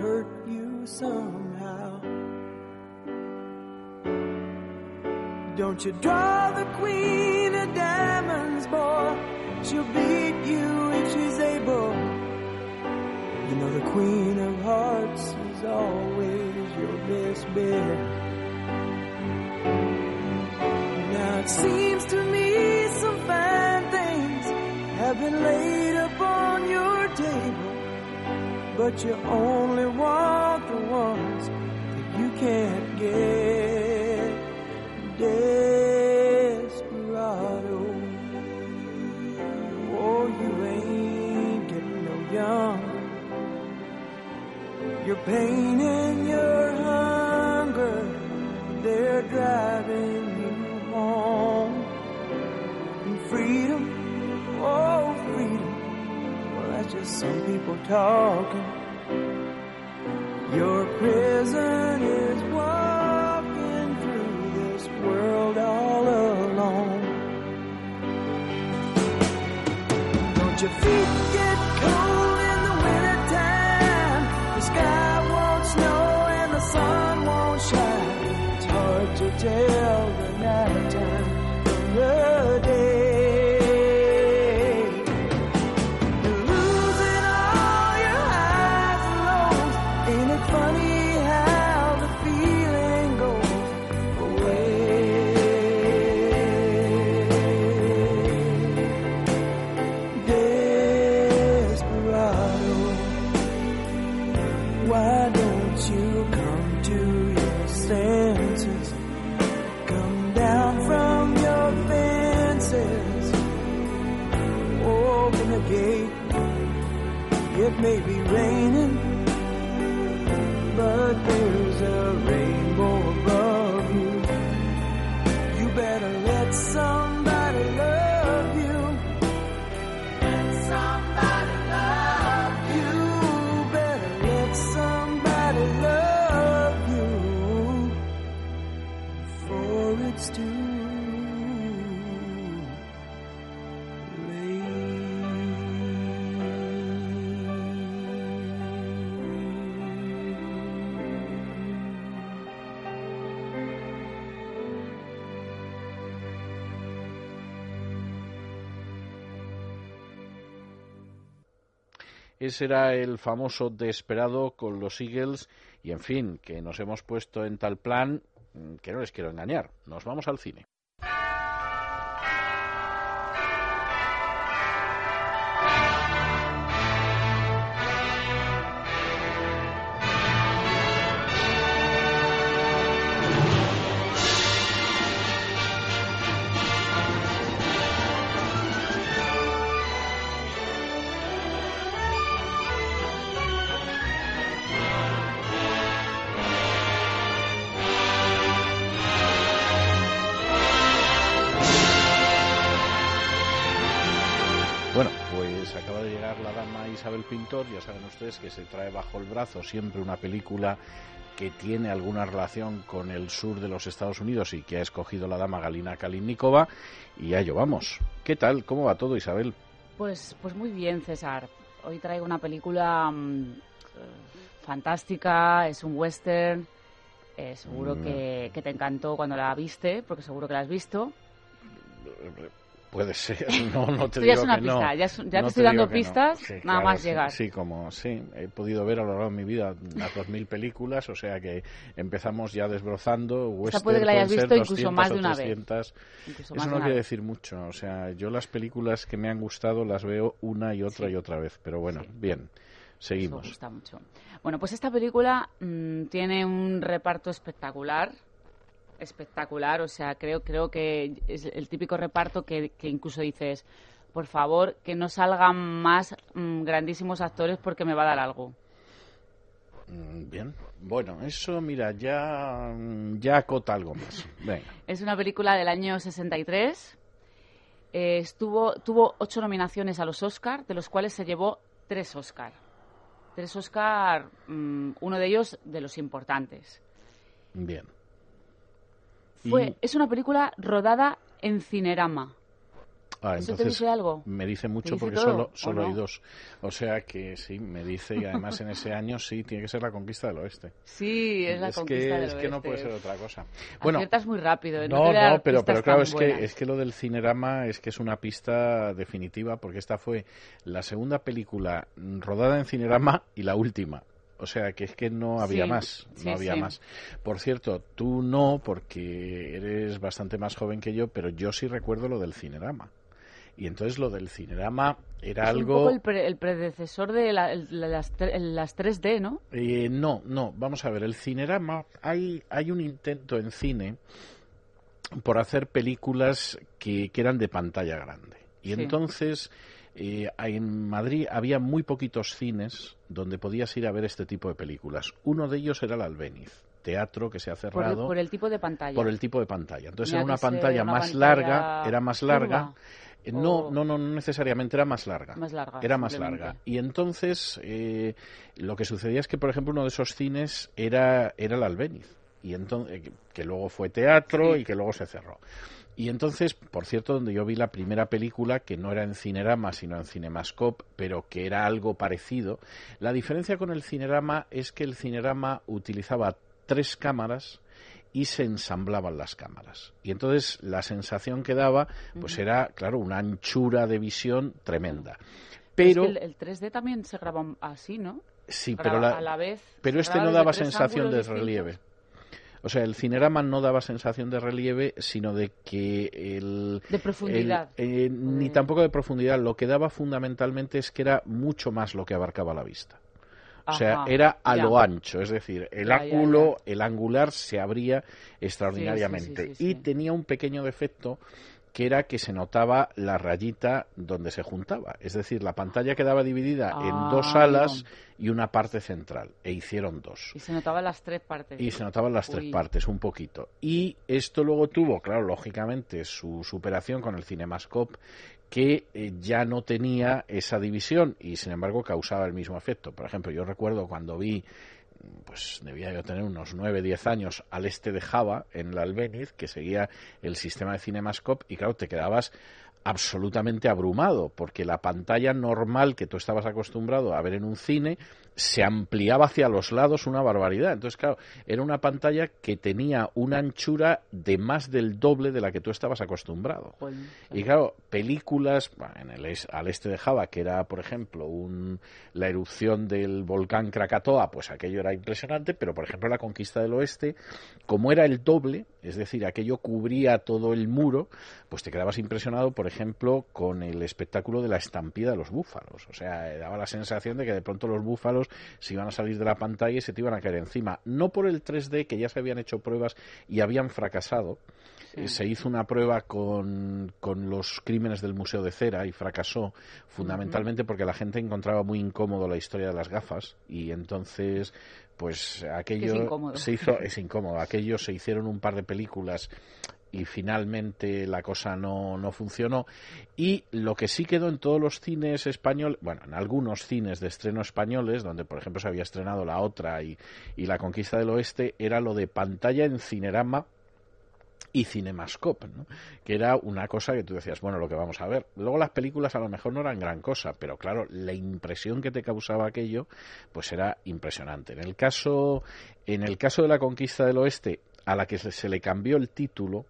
hurt you somehow. Don't you draw the queen of diamonds, boy? She'll beat you if she's able. You know the queen of hearts is always your best bet. Now it seems to me some fine things have been laid upon but you only want the ones that you can't get. Desperado. Oh, you ain't getting no younger. Your pain Some people talking. Your prison is walking through this world all alone. Don't you feel? Ese era el famoso Desperado con los Eagles y, en fin, que nos hemos puesto en tal plan mm, que no les quiero engañar. Nos vamos al cine. Pintor. Ya saben ustedes que se trae bajo el brazo siempre una película que tiene alguna relación con el sur de los Estados Unidos y que ha escogido la dama Galina Kalinnikova. Y a ello vamos. ¿Qué tal? ¿Cómo va todo, Isabel? Pues, pues muy bien, César. Hoy traigo una película mm, eh, fantástica, es un western. eh, seguro Mm. que, que te encantó cuando la viste, porque seguro que la has visto. Puede ser, no, no te ya digo es una que no. ya es- ya te No estoy dando que no. pistas, Sí, nada claro, más sí, llegar. Sí, como sí, he podido ver a lo largo de mi vida unas dos mil películas, o sea que empezamos ya desbrozando. Western, puede que la hayas visto incluso 200 más de una vez. 300. Incluso Eso no quiere vez. decir mucho, o sea, yo las películas que me han gustado las veo una y otra Sí. y otra vez, pero bueno, bien, Eso seguimos. gusta mucho. Bueno, pues esta película mm, tiene un reparto espectacular. Espectacular, o sea, creo, creo que es el típico reparto que, que incluso dices, por favor, que no salgan más mm, grandísimos actores porque me va a dar algo. Mm, Bien, bueno, eso mira, ya, ya acota algo más. Venga. Es una película del año 63. Eh, estuvo, tuvo ocho nominaciones a los Oscar, de los cuales se llevó tres Oscar. Tres Oscar, mm, uno de ellos de los importantes. Bien. Fue, Y- Es una película rodada en Cinerama. Ah, ¿Eso te dice algo? Me dice mucho dice porque todo, solo, solo hay dos. O sea que sí, me dice y además en ese año sí, tiene que ser la conquista del oeste. Sí, es la es conquista que, del es que no oeste. puede ser otra cosa. Bueno, Aciertas muy rápido. ¿eh? no, no, pero, pero claro, es que, es que lo del Cinerama es que es una pista definitiva porque esta fue la segunda película rodada en Cinerama y la última. O sea, que es que no había Sí, más, sí, no había sí. más. Por cierto, tú no, porque eres bastante más joven que yo, pero yo sí recuerdo lo del Cinerama. Y entonces lo del Cinerama era es algo... un poco el, pre- el predecesor de la- el- las, tre- las 3D, ¿no? Eh, no, no, vamos a ver, el Cinerama, hay, hay un intento en cine por hacer películas que, que eran de pantalla grande. Y entonces eh, en Madrid había muy poquitos cines donde podías ir a ver este tipo de películas. Uno de ellos era el Albéniz, teatro que se ha Por el, cerrado por el tipo de pantalla. por el tipo de pantalla. Entonces era una pantalla una más pantalla larga, era más larga. curva. Eh, No, o- no, no, no necesariamente era más larga. Más larga, Era más larga. Y entonces eh, lo que sucedía es que, por ejemplo, uno de esos cines era, era el Albéniz. y entonces que- que luego fue teatro y que luego se cerró. Y entonces, por cierto, donde yo vi la primera película, que no era en Cinerama, sino en Cinemascope, pero que era algo parecido, la diferencia con el Cinerama es que el Cinerama utilizaba tres cámaras y se ensamblaban las cámaras. Y entonces la sensación que daba, pues era, claro, una anchura de visión tremenda. Es Pero, que el, el 3D también se graba así, ¿no? sí, pero, la- a la vez. pero este no daba sensación de distintos. relieve. O sea, el Cinerama no daba sensación de relieve, sino de que el... De profundidad. el- eh, ni Mm. tampoco de profundidad. Lo que daba fundamentalmente es que era mucho más lo que abarcaba la vista. O sea, Ajá, era a ya. lo ancho, es decir, el Ya, ya, ángulo, el angular se abría extraordinariamente. Sí, sí, sí, sí, y tenía un pequeño defecto que era que se notaba la rayita donde se juntaba. Es decir, la pantalla quedaba dividida en dos Ah, alas y una parte central. E hicieron dos. Y se notaban las tres partes. Y se notaban las tres partes, un poquito. Y esto luego tuvo, claro, lógicamente, su superación con el Cinemascope, que eh, ya no tenía esa división y, sin embargo, causaba el mismo efecto. Por ejemplo, yo recuerdo cuando vi, pues debía yo tener unos 9, 10 años, al este de Java, en la Albéniz, que seguía el sistema de Cinemascope, y claro, te quedabas absolutamente abrumado, porque la pantalla normal que tú estabas acostumbrado a ver en un cine se ampliaba hacia los lados una barbaridad. Entonces, claro, era una pantalla que tenía una anchura de más del doble de la que tú estabas acostumbrado. Y claro, películas en el al este de Java, que era, por ejemplo, un, la erupción del volcán Krakatoa, pues aquello era impresionante, pero por ejemplo la conquista del oeste, como era el doble, es decir, aquello cubría todo el muro, pues te quedabas impresionado, por ejemplo, con el espectáculo de la estampida de los búfalos. O sea, daba la sensación de que de pronto los búfalos se iban a salir de la pantalla y se te iban a caer encima. No por el 3D, que ya se habían hecho pruebas y habían fracasado, eh, se hizo una prueba con, con los crímenes del Museo de Cera y fracasó fundamentalmente porque la gente encontraba muy incómodo la historia de las gafas y entonces pues aquello incómodo. se hizo es incómodo aquello se hicieron un par de películas y finalmente la cosa no, no funcionó. Y lo que sí quedó en todos los cines españoles, bueno, en algunos cines de estreno españoles, donde por ejemplo se había estrenado La Otra y, y La Conquista del Oeste, era lo de pantalla en cinerama y Cinemascope, que era una cosa que tú decías, bueno, lo que vamos a ver. Luego las películas a lo mejor no eran gran cosa, pero claro, la impresión que te causaba aquello, pues era impresionante. En el caso, en el caso de la conquista del oeste, a la que se, se le cambió el título,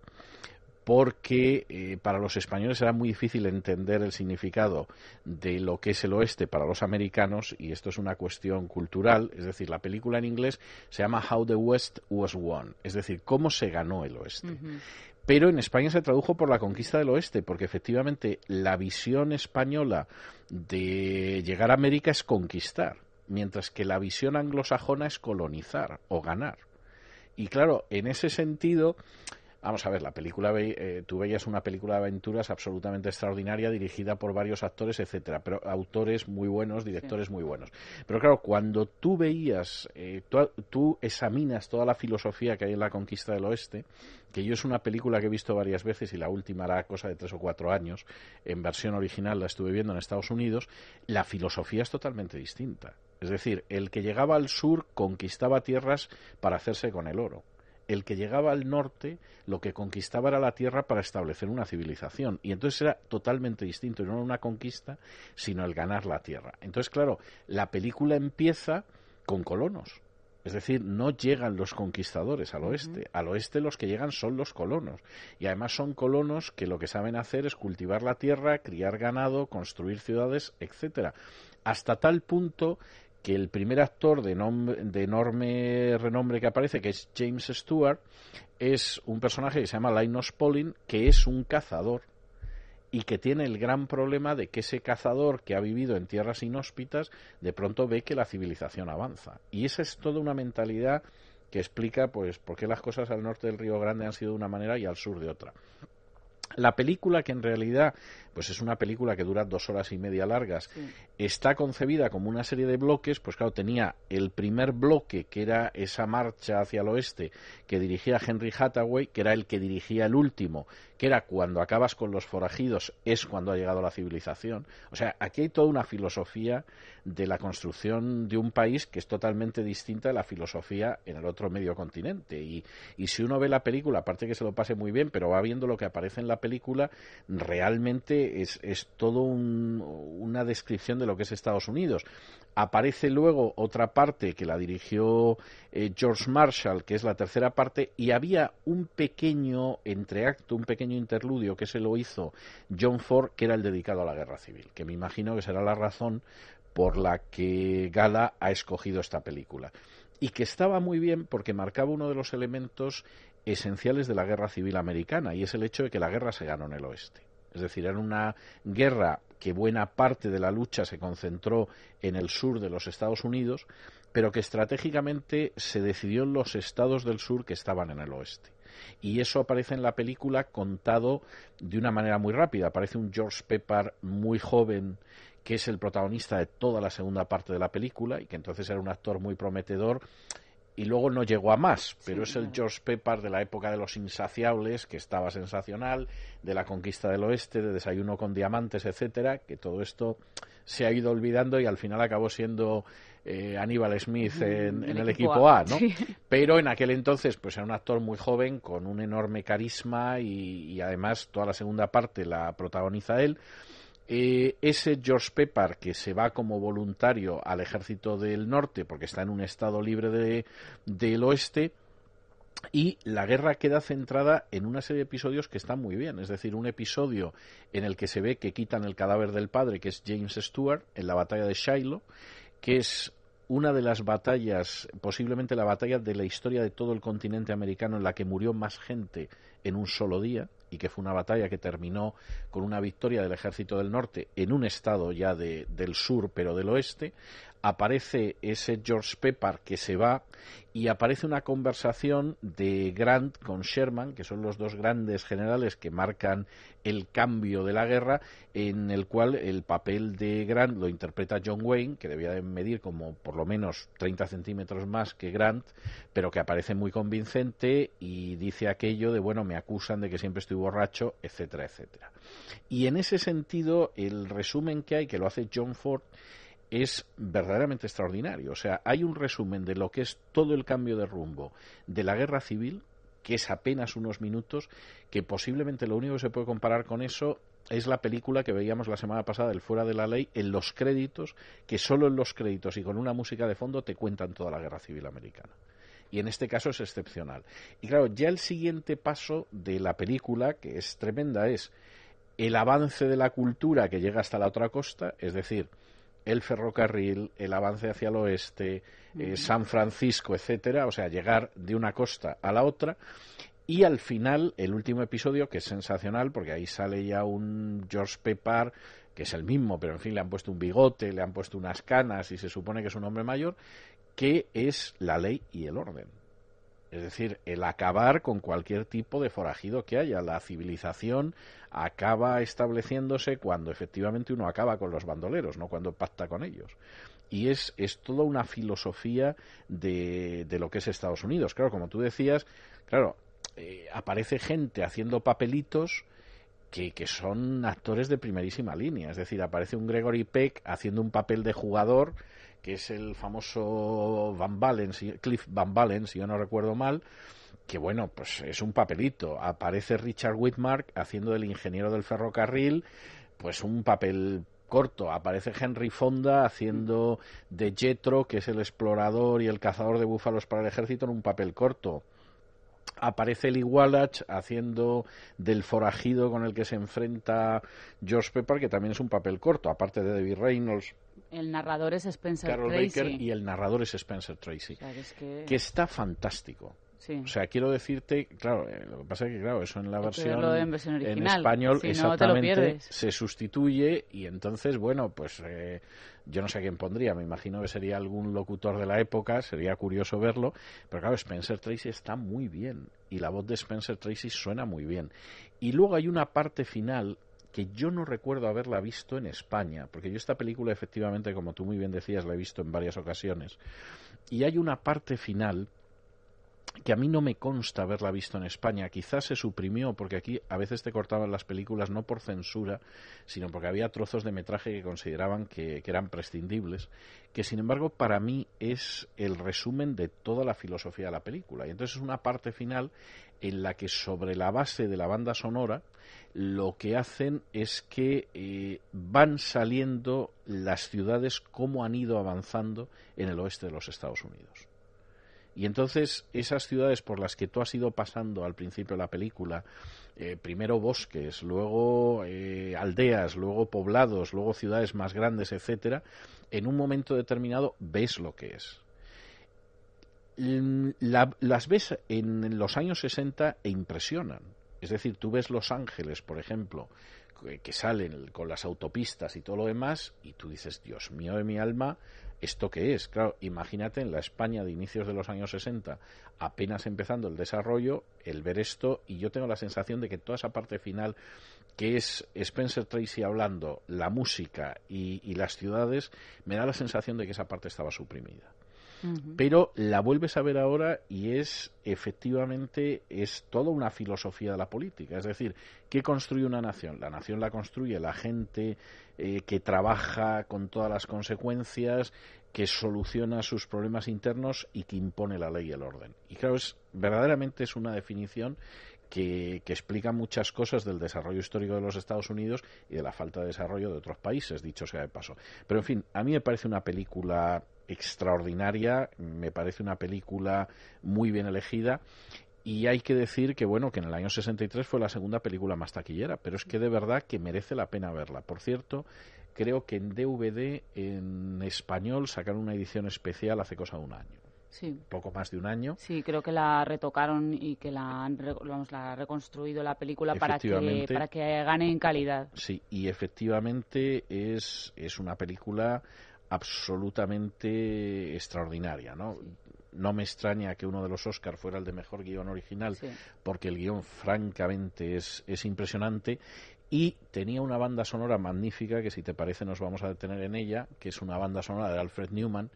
porque eh, para los españoles era muy difícil entender el significado de lo que es el oeste para los americanos y esto es una cuestión cultural, es decir, la película en inglés se llama How the West Was Won, es decir, cómo se ganó el oeste. Pero en España se tradujo por la conquista del oeste, porque efectivamente la visión española de llegar a América es conquistar, mientras que la visión anglosajona es colonizar o ganar. Y claro, en ese sentido, Vamos a ver, la película, eh, tú veías una película de aventuras absolutamente extraordinaria, dirigida por varios actores, etcétera, pero autores muy buenos, directores muy buenos. Pero claro, cuando tú veías, eh, tú, tú examinas toda la filosofía que hay en la conquista del oeste, que yo es una película que he visto varias veces y la última era cosa de tres o cuatro años, en versión original la estuve viendo en Estados Unidos, la filosofía es totalmente distinta. Es decir, el que llegaba al sur conquistaba tierras para hacerse con el oro el que llegaba al norte lo que conquistaba era la tierra para establecer una civilización. Y entonces era totalmente distinto, no era una conquista, sino el ganar la tierra. Entonces, claro, la película empieza con colonos. Es decir, no llegan los conquistadores al oeste. Al oeste los que llegan son los colonos. Y además son colonos que lo que saben hacer es cultivar la tierra, criar ganado, construir ciudades, etcétera. Hasta tal punto que el primer actor de, de enorme renombre que aparece, que es James Stewart, es un personaje que se llama Linus Pauling, que es un cazador y que tiene el gran problema de que ese cazador que ha vivido en tierras inhóspitas de pronto ve que la civilización avanza. Y esa es toda una mentalidad que explica pues por qué las cosas al norte del Río Grande han sido de una manera y al sur de otra. La película, que en realidad pues es una película que dura dos horas y media largas, está concebida como una serie de bloques, pues claro, tenía el primer bloque, que era esa marcha hacia el oeste, que dirigía Henry Hathaway, que era el que dirigía el último, que era cuando acabas con los forajidos, es cuando ha llegado la civilización. O sea, aquí hay toda una filosofía de la construcción de un país que es totalmente distinta de la filosofía en el otro medio continente. Y, y si uno ve la película, aparte que se lo pase muy bien, pero va viendo lo que aparece en la película, realmente es, es todo un- una descripción de lo que es Estados Unidos. Aparece luego otra parte que la dirigió eh, George Marshall, que es la tercera parte, y había un pequeño entreacto, un pequeño interludio que se lo hizo John Ford, que era el dedicado a la guerra civil, que me imagino que será la razón por la que Gala ha escogido esta película. Y que estaba muy bien porque marcaba uno de los elementos esenciales de la guerra civil americana, y es el hecho de que la guerra se ganó en el oeste. Es decir, era una guerra que buena parte de la lucha se concentró en el sur de los Estados Unidos, pero que estratégicamente se decidió en los estados del sur que estaban en el oeste. Y eso aparece en la película contado de una manera muy rápida. Aparece un George Pepper muy joven que es el protagonista de toda la segunda parte de la película y que entonces era un actor muy prometedor y luego no llegó a más, pero es el George Pepper de la época de los insaciables, que estaba sensacional, de la conquista del oeste, de desayuno con diamantes, etcétera, que todo esto se ha ido olvidando y al final acabó siendo eh, Aníbal Smith en, en el equipo A, ¿no? Sí. Pero en aquel entonces, pues era un actor muy joven, con un enorme carisma y, y además toda la segunda parte la protagoniza él. Eh, ese George Pepper que se va como voluntario al ejército del norte porque está en un estado libre de, del oeste y la guerra queda centrada en una serie de episodios que están muy bien. Es decir, un episodio en el que se ve que quitan el cadáver del padre, que es James Stewart, en la batalla de Shiloh, que es una de las batallas, posiblemente la batalla de la historia de todo el continente americano en la que murió más gente en un solo día y que fue una batalla que terminó con una victoria del ejército del norte en un estado ya de- del sur pero del oeste aparece ese George Pepper que se va y aparece una conversación de Grant con Sherman, que son los dos grandes generales que marcan el cambio de la guerra, en el cual el papel de Grant lo interpreta John Wayne, que debía de medir como por lo menos 30 centímetros más que Grant, pero que aparece muy convincente y dice aquello de, bueno, me acusan de que siempre estoy borracho, etcétera, etcétera. Y en ese sentido, el resumen que hay, que lo hace John Ford, es verdaderamente extraordinario. O sea, hay un resumen de lo que es todo el cambio de rumbo de la guerra civil, que es apenas unos minutos, que posiblemente lo único que se puede comparar con eso es la película que veíamos la semana pasada, El Fuera de la Ley, en los créditos, que solo en los créditos y con una música de fondo te cuentan toda la guerra civil americana. Y en este caso es excepcional. Y claro, ya el siguiente paso de la película, que es tremenda, es el avance de la cultura que llega hasta la otra costa, es decir, el ferrocarril, el avance hacia el oeste, eh, San Francisco, etcétera, o sea, llegar de una costa a la otra. Y al final, el último episodio, que es sensacional, porque ahí sale ya un George Pepper, que es el mismo, pero en fin, le han puesto un bigote, le han puesto unas canas y se supone que es un hombre mayor, que es la ley y el orden. Es decir, el acabar con cualquier tipo de forajido que haya. La civilización acaba estableciéndose cuando efectivamente uno acaba con los bandoleros, no cuando pacta con ellos. Y es, es toda una filosofía de, de lo que es Estados Unidos. Claro, como tú decías, claro, eh, aparece gente haciendo papelitos que, que son actores de primerísima línea. Es decir, aparece un Gregory Peck haciendo un papel de jugador que es el famoso Van Cliff Van Balen, si yo no recuerdo mal, que bueno, pues es un papelito. Aparece Richard Whitmark haciendo del ingeniero del ferrocarril, pues un papel corto. Aparece Henry Fonda haciendo de Jetro, que es el explorador y el cazador de búfalos para el ejército, en un papel corto. Aparece Lee Wallach haciendo del forajido con el que se enfrenta George Pepper, que también es un papel corto, aparte de David Reynolds, El narrador es Spencer Carol Tracy. Baker y el narrador es Spencer Tracy, O sea, que es que- que está fantástico. Sí. O sea, quiero decirte, claro, eh, lo que pasa es que, claro, eso en la versión, en versión original, español si te lo exactamente se sustituye y entonces, bueno, pues eh, yo no sé a quién pondría, me imagino que sería algún locutor de la época, sería curioso verlo, pero claro, Spencer Tracy está muy bien y la voz de Spencer Tracy suena muy bien. Y luego hay una parte final que yo no recuerdo haberla visto en España, porque yo esta película efectivamente, como tú muy bien decías, la he visto en varias ocasiones, y hay una parte final que a mí no me consta haberla visto en España. Quizás se suprimió porque aquí a veces te cortaban las películas no por censura, sino porque había trozos de metraje que consideraban que, eran prescindibles, que sin embargo para mí es el resumen de toda la filosofía de la película. Y entonces es una parte final en la que sobre la base de la banda sonora lo que hacen es que eh, van saliendo las ciudades como han ido avanzando en el oeste de los Estados Unidos. Y entonces esas ciudades por las que tú has ido pasando al principio de la película, eh, primero bosques, luego eh, aldeas, luego poblados, luego ciudades más grandes, etcétera, en un momento determinado ves lo que es. Mm, la- las ves en los años 60 e impresionan. Es decir, tú ves Los Ángeles, por ejemplo, que- que salen con las autopistas y todo lo demás, y tú dices, Dios mío de mi alma, ¿esto qué es? Claro, imagínate en la España de inicios de los años 60, apenas empezando el desarrollo, el ver esto, y yo tengo la sensación de que toda esa parte final, que es Spencer Tracy hablando, la música y, y las ciudades, me da la sensación de que esa parte estaba suprimida Pero la vuelves a ver ahora y es efectivamente es toda una filosofía de la política. Es decir qué construye una nación la nación la construye la gente eh, que trabaja con todas las consecuencias que soluciona sus problemas internos y que impone la ley y el orden. Y claro es verdaderamente es una definición que, que explica muchas cosas del desarrollo histórico de los Estados Unidos y de la falta de desarrollo de otros países, dicho sea de paso. Pero, en fin, a mí me parece una película extraordinaria, me parece una película muy bien elegida y hay que decir que, bueno, que en el año 63 fue la segunda película más taquillera, pero es que de verdad que merece la pena verla. Por cierto, creo que en DVD en español sacaron una edición especial hace cosa de un año, Sí. poco más de un año. Sí, creo que la retocaron y que la han, vamos, la ha reconstruido la película para que, para que gane en calidad. Sí, y efectivamente es, es una película absolutamente extraordinaria, ¿no? No me extraña que uno de los Oscars fuera el de mejor guion original, Sí. porque el guion francamente es, es impresionante y tenía una banda sonora magnífica que si te parece nos vamos a detener en ella, que es una banda sonora de Alfred Newman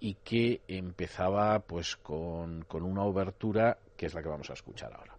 y que empezaba pues con, con una obertura que es la que vamos a escuchar ahora.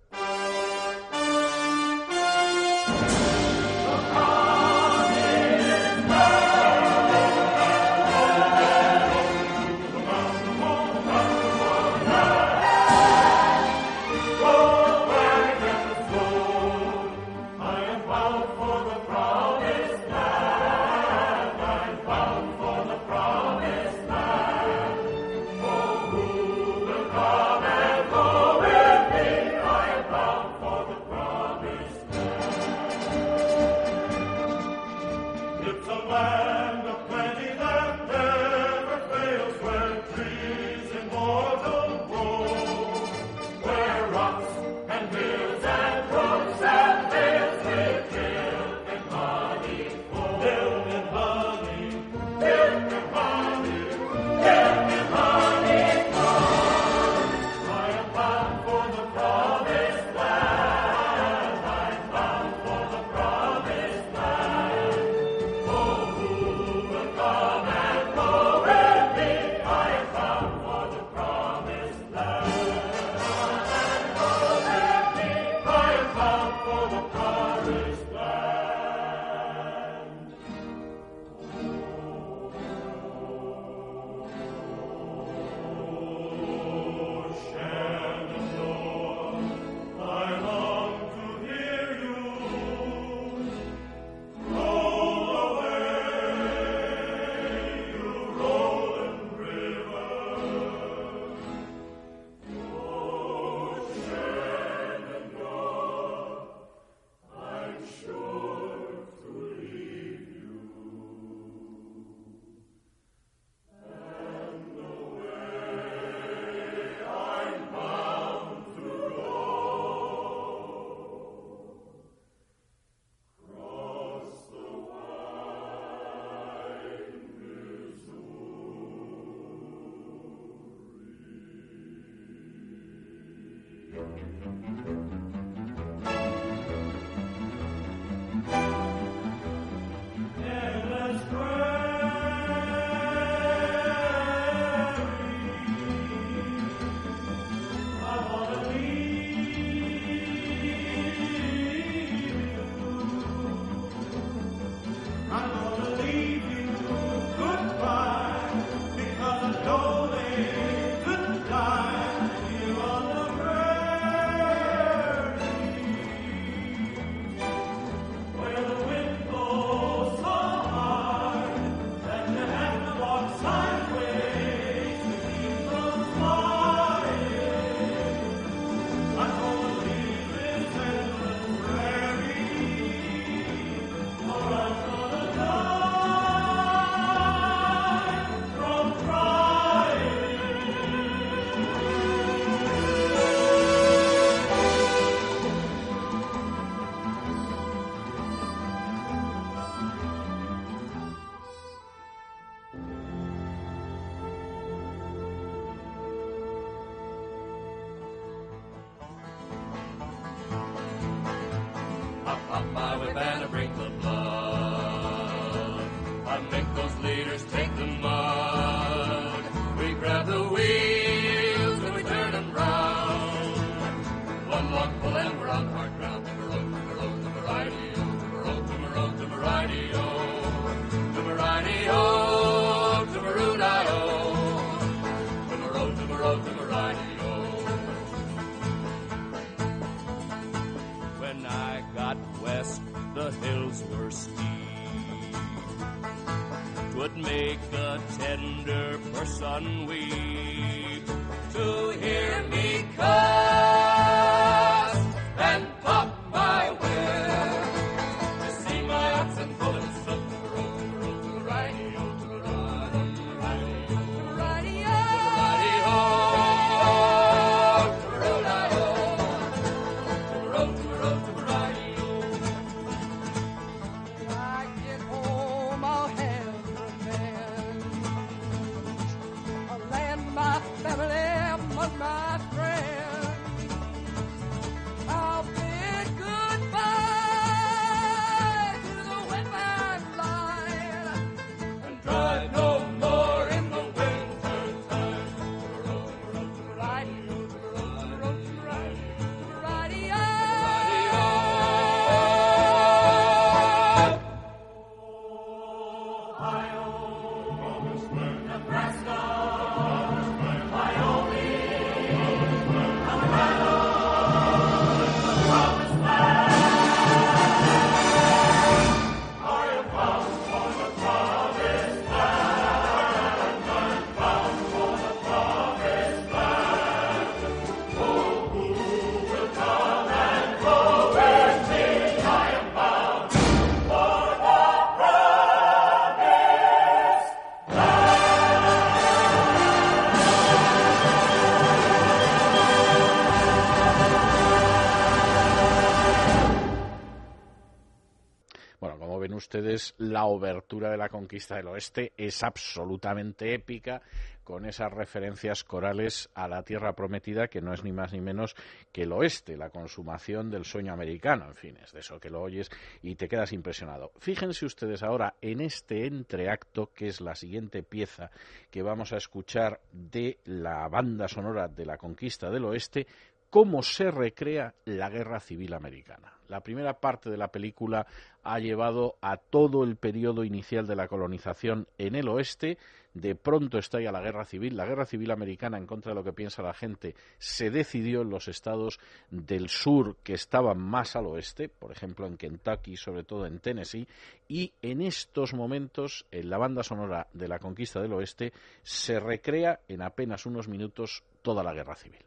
Ustedes, la obertura de la conquista del oeste es absolutamente épica, con esas referencias corales a la tierra prometida, que no es ni más ni menos que el oeste, la consumación del sueño americano. En fin, es de eso que lo oyes y te quedas impresionado. Fíjense ustedes ahora en este entreacto, que es la siguiente pieza que vamos a escuchar de la banda sonora de la conquista del oeste, cómo se recrea la guerra civil americana. La primera parte de la película ha llevado a todo el periodo inicial de la colonización en el oeste. De pronto estalla la guerra civil. La guerra civil americana, en contra de lo que piensa la gente, se decidió en los estados del sur que estaban más al oeste, por ejemplo en Kentucky, sobre todo en Tennessee, y en estos momentos, en la banda sonora de la conquista del oeste, se recrea en apenas unos minutos toda la guerra civil.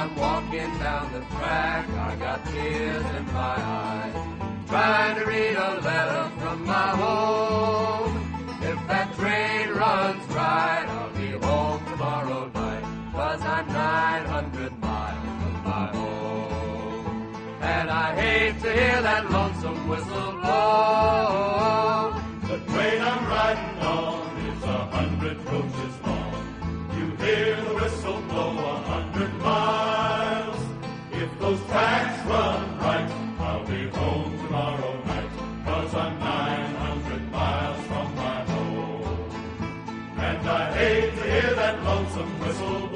I'm walking down the track, I got tears in my eyes. Trying to read a letter from my home. If that train runs right, I'll be home tomorrow night. Cause I'm 900 miles from my home. And I hate to hear that lonesome whistle blow. The train I'm riding on is a hundred coaches long. You hear the whistle blow hundred miles. If those tracks run right, I'll be home tomorrow night. Cause I'm nine hundred miles from my home. And I hate to hear that lonesome whistle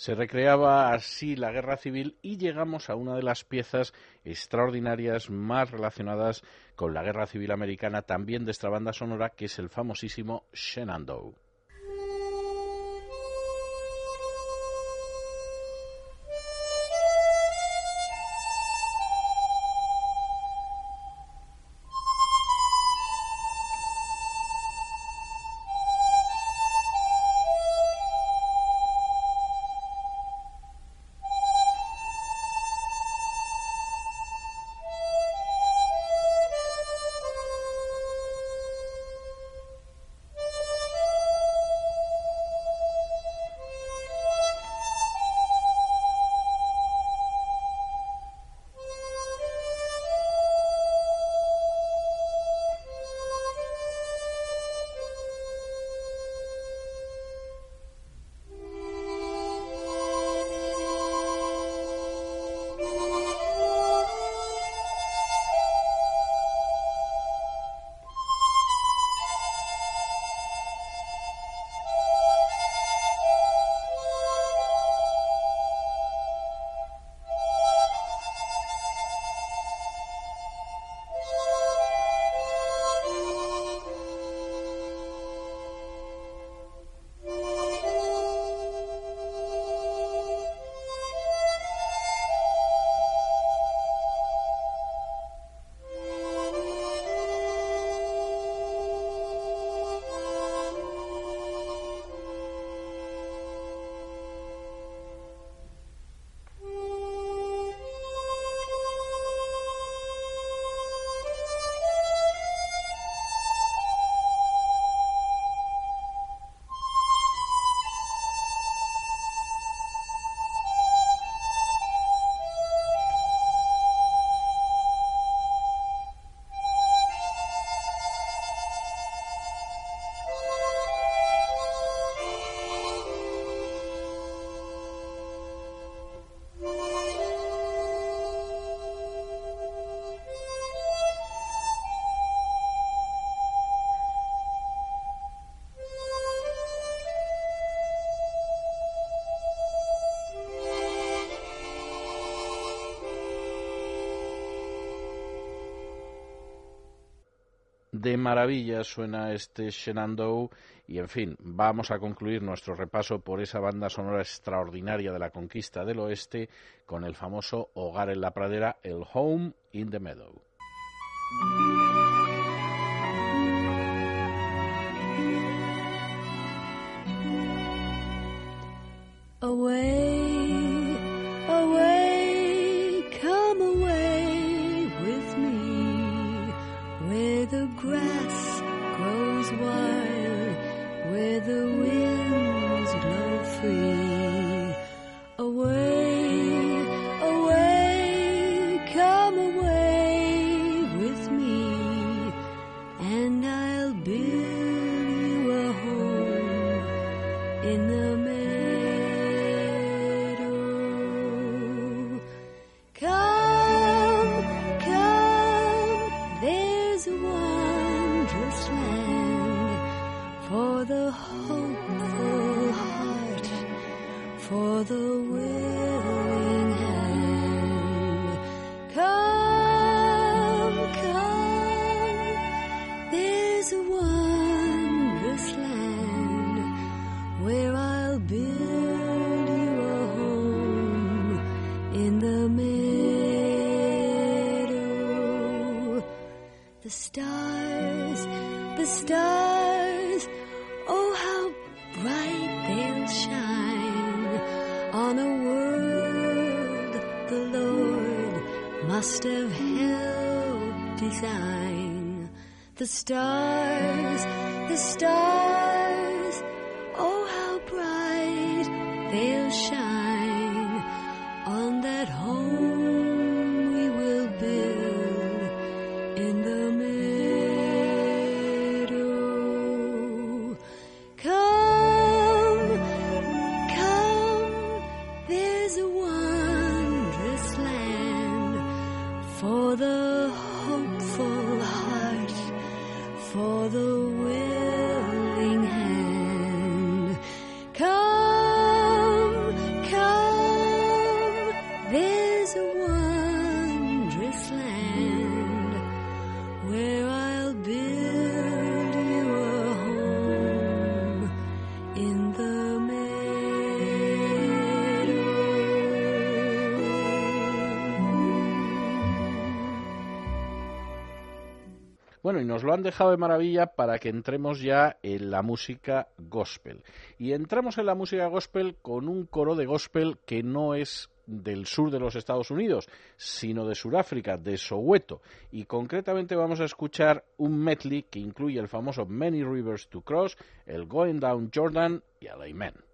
Se recreaba así la guerra civil y llegamos a una de las piezas extraordinarias más relacionadas con la guerra civil americana, también de esta banda sonora, que es el famosísimo Shenandoah. De maravilla suena este Shenandoah y en fin, vamos a concluir nuestro repaso por esa banda sonora extraordinaria de la conquista del oeste con el famoso Hogar en la Pradera, el Home in the Meadow. Stars, the stars, oh how bright they'll shine lo han dejado de maravilla para que entremos ya en la música gospel. Y entramos en la música gospel con un coro de gospel que no es del sur de los Estados Unidos, sino de Sudáfrica, de Soweto. Y concretamente vamos a escuchar un medley que incluye el famoso Many Rivers to Cross, el Going Down Jordan y el Amen.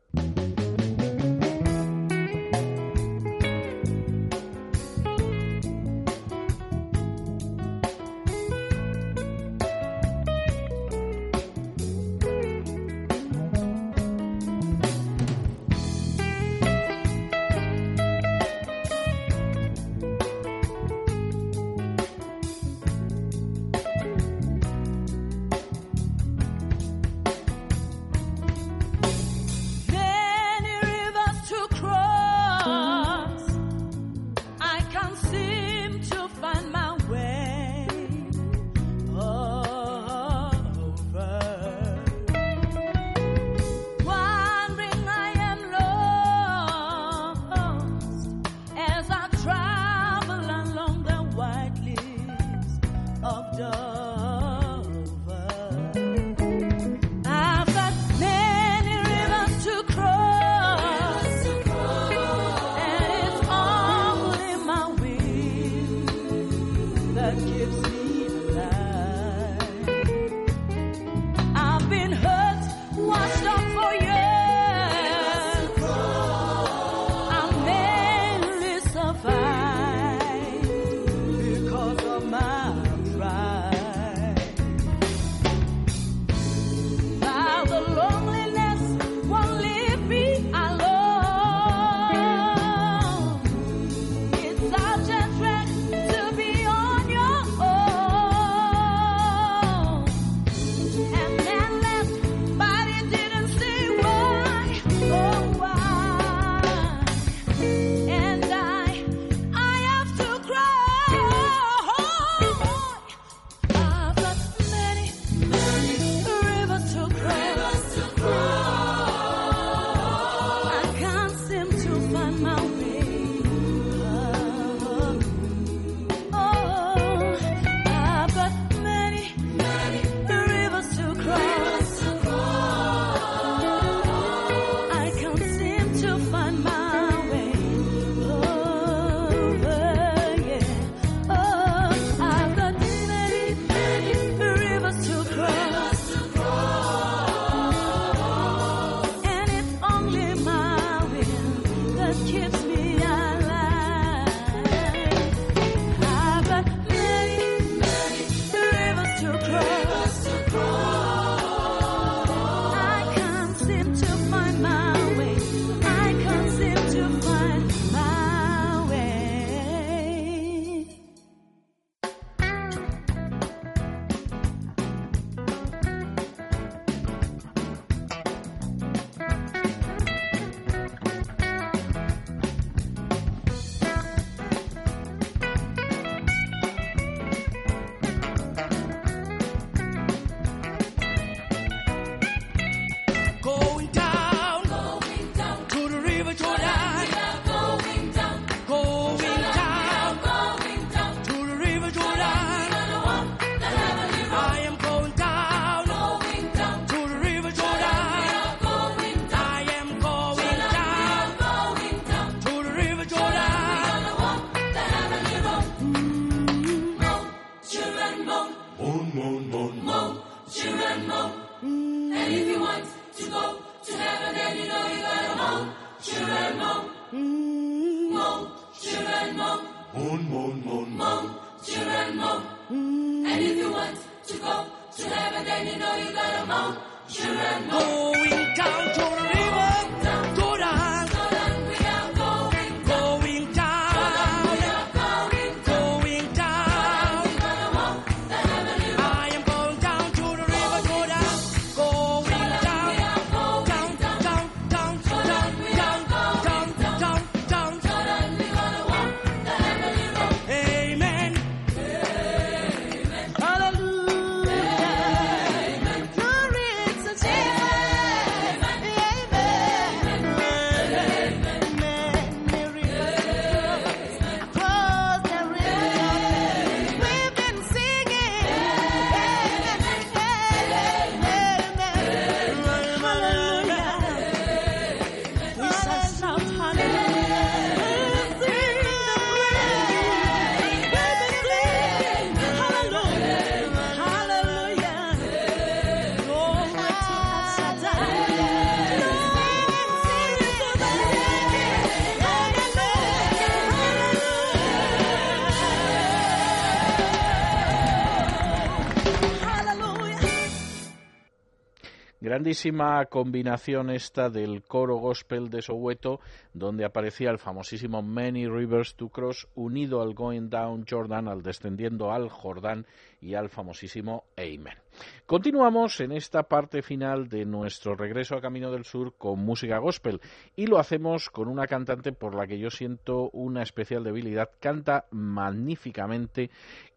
Grandísima combinación esta del coro gospel de Soweto, donde aparecía el famosísimo Many Rivers to Cross, unido al Going Down Jordan, al descendiendo al Jordán y al famosísimo Amen. Continuamos en esta parte final de nuestro regreso a Camino del Sur con música gospel y lo hacemos con una cantante por la que yo siento una especial debilidad. Canta magníficamente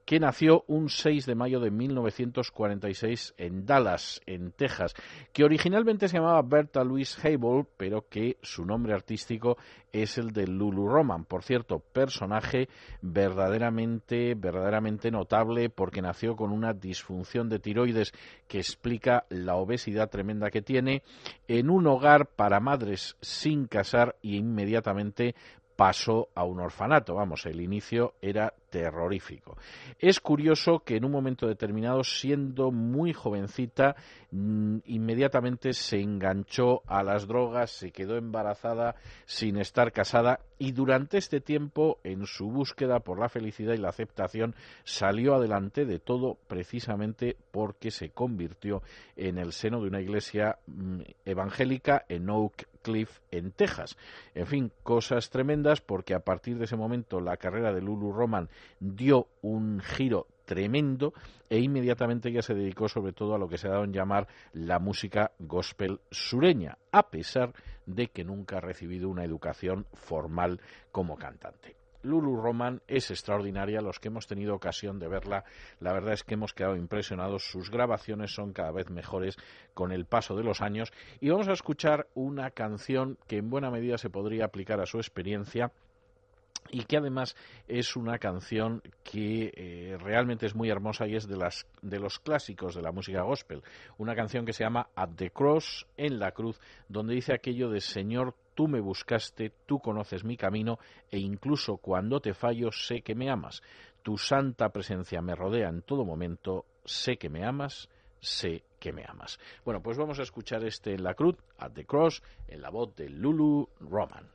que nació un 6 de mayo de 1946 en Dallas, en Texas, que originalmente se llamaba Berta Louise Hable, pero que su nombre artístico es el de Lulu Roman. Por cierto, personaje verdaderamente, verdaderamente notable porque nació con una disfunción de tiroides que explica la obesidad tremenda que tiene en un hogar para madres sin casar y inmediatamente pasó a un orfanato. Vamos, el inicio era terrorífico. Es curioso que en un momento determinado, siendo muy jovencita, mm, inmediatamente se enganchó a las drogas, se quedó embarazada sin estar casada y durante este tiempo, en su búsqueda por la felicidad y la aceptación, salió adelante de todo precisamente porque se convirtió en el seno de una iglesia mm, evangélica en Oak En Texas. En fin, cosas tremendas porque a partir de ese momento la carrera de Lulu Roman dio un giro tremendo e inmediatamente ya se dedicó sobre todo a lo que se ha dado en llamar la música gospel sureña, a pesar de que nunca ha recibido una educación formal como cantante. Lulu Roman es extraordinaria, los que hemos tenido ocasión de verla, la verdad es que hemos quedado impresionados, sus grabaciones son cada vez mejores con el paso de los años. Y vamos a escuchar una canción que en buena medida se podría aplicar a su experiencia y que además es una canción que eh, realmente es muy hermosa y es de las de los clásicos de la música gospel. Una canción que se llama At the Cross en la cruz donde dice aquello de Señor tú me buscaste tú conoces mi camino e incluso cuando te fallo sé que me amas. Tu santa presencia me rodea en todo momento sé que me amas sé que me amas bueno pues vamos a escuchar este en la cruz At the Cross en la voz de Lulu Roman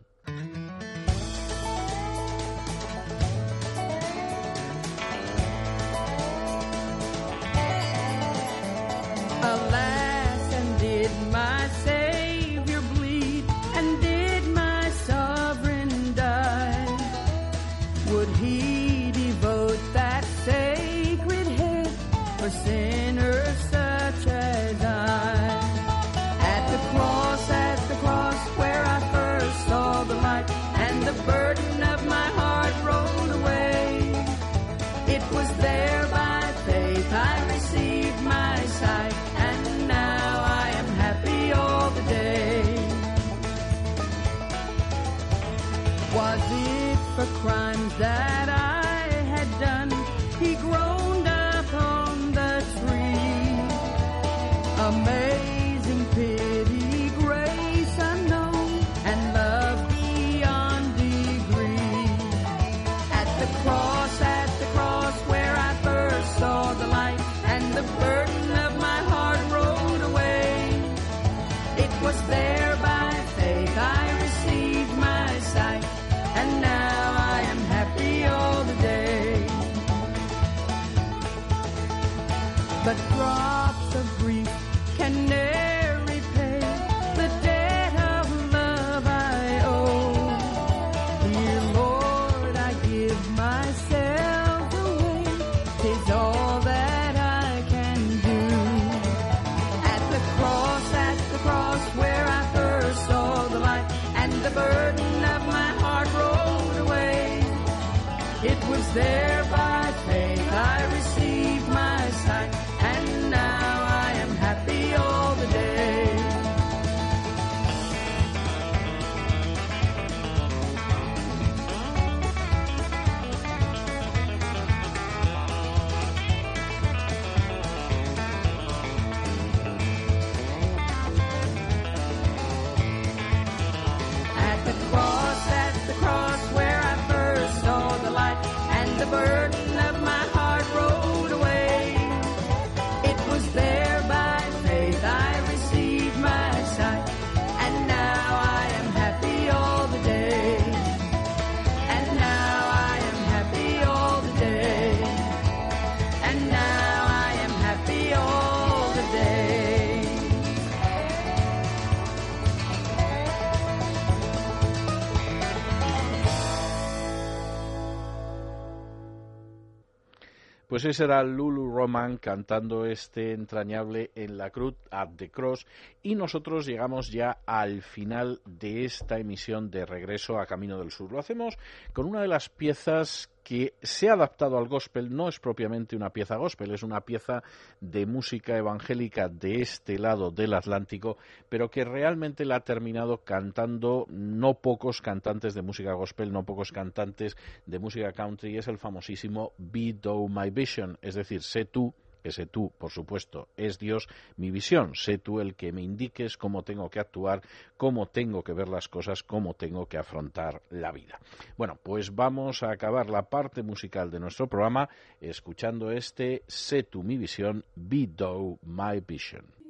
Pues ese era Lulu Roman cantando este entrañable en la cruz at the cross y nosotros llegamos ya al final de esta emisión de regreso a Camino del Sur. Lo hacemos con una de las piezas que se ha adaptado al gospel, no es propiamente una pieza gospel, es una pieza de música evangélica de este lado del Atlántico, pero que realmente la ha terminado cantando no pocos cantantes de música gospel, no pocos cantantes de música country, es el famosísimo Be Thou My Vision, es decir, sé tú ese tú, por supuesto, es Dios, mi visión. Sé tú el que me indiques cómo tengo que actuar, cómo tengo que ver las cosas, cómo tengo que afrontar la vida. Bueno, pues vamos a acabar la parte musical de nuestro programa escuchando este Sé tú mi visión, Be Thou My Vision.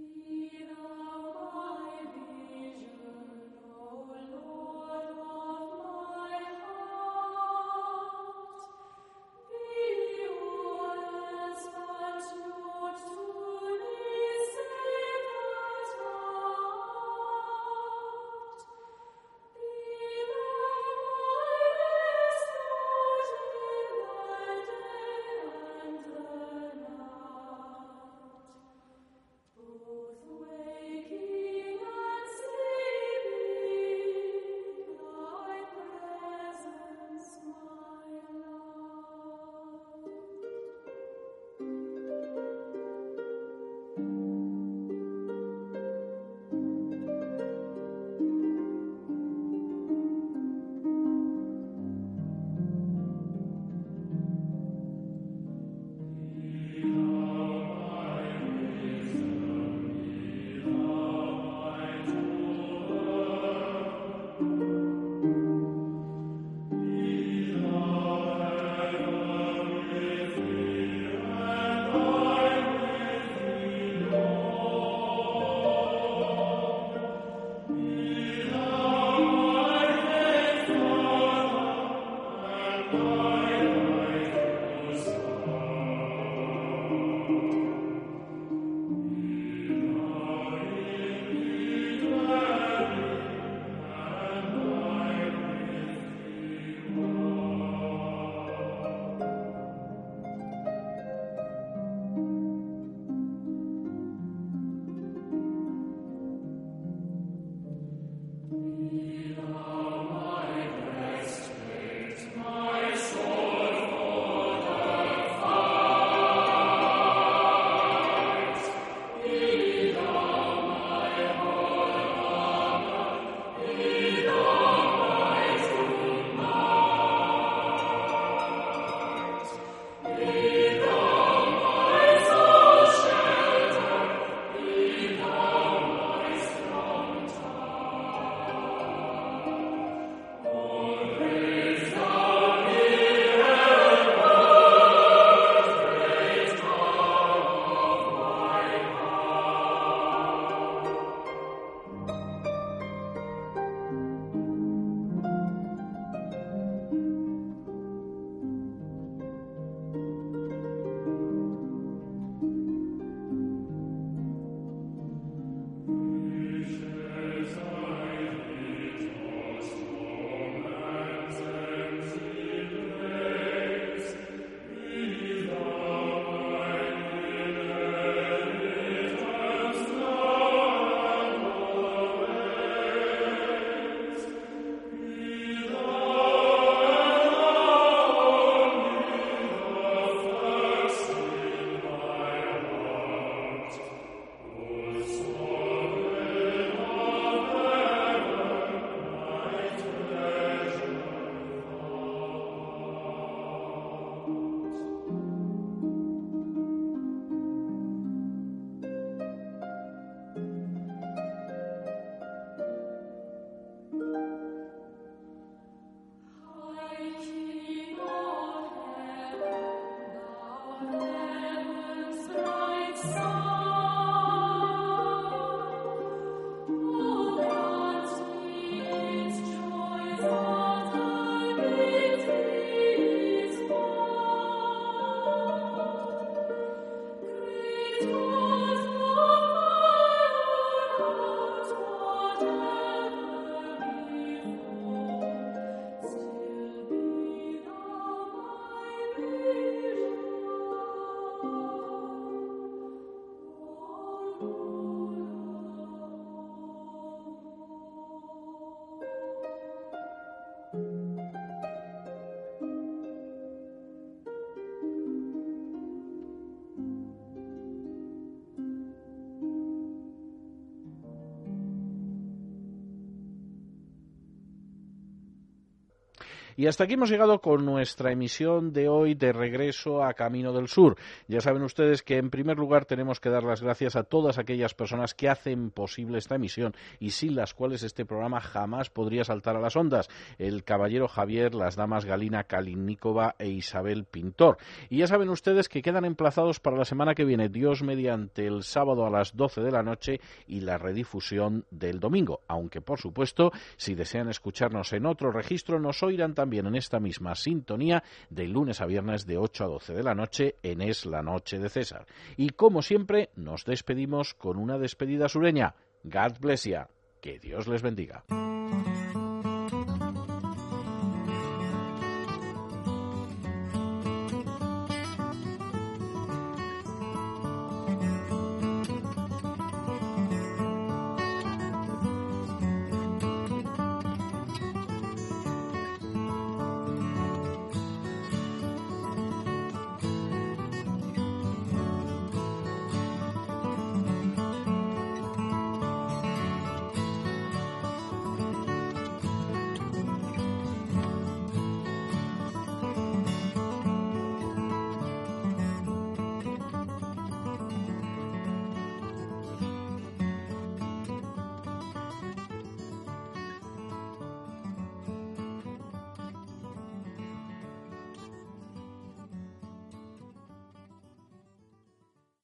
Y hasta aquí hemos llegado con nuestra emisión de hoy de regreso a Camino del Sur. Ya saben ustedes que en primer lugar tenemos que dar las gracias a todas aquellas personas que hacen posible esta emisión y sin las cuales este programa jamás podría saltar a las ondas. El caballero Javier, las damas Galina Kaliníkova e Isabel Pintor. Y ya saben ustedes que quedan emplazados para la semana que viene, Dios mediante el sábado a las 12 de la noche y la redifusión del domingo. Aunque, por supuesto, si desean escucharnos en otro registro, nos oirán también en esta misma sintonía de lunes a viernes de 8 a 12 de la noche en Es la Noche de César. Y como siempre, nos despedimos con una despedida sureña. God bless ya. Que Dios les bendiga.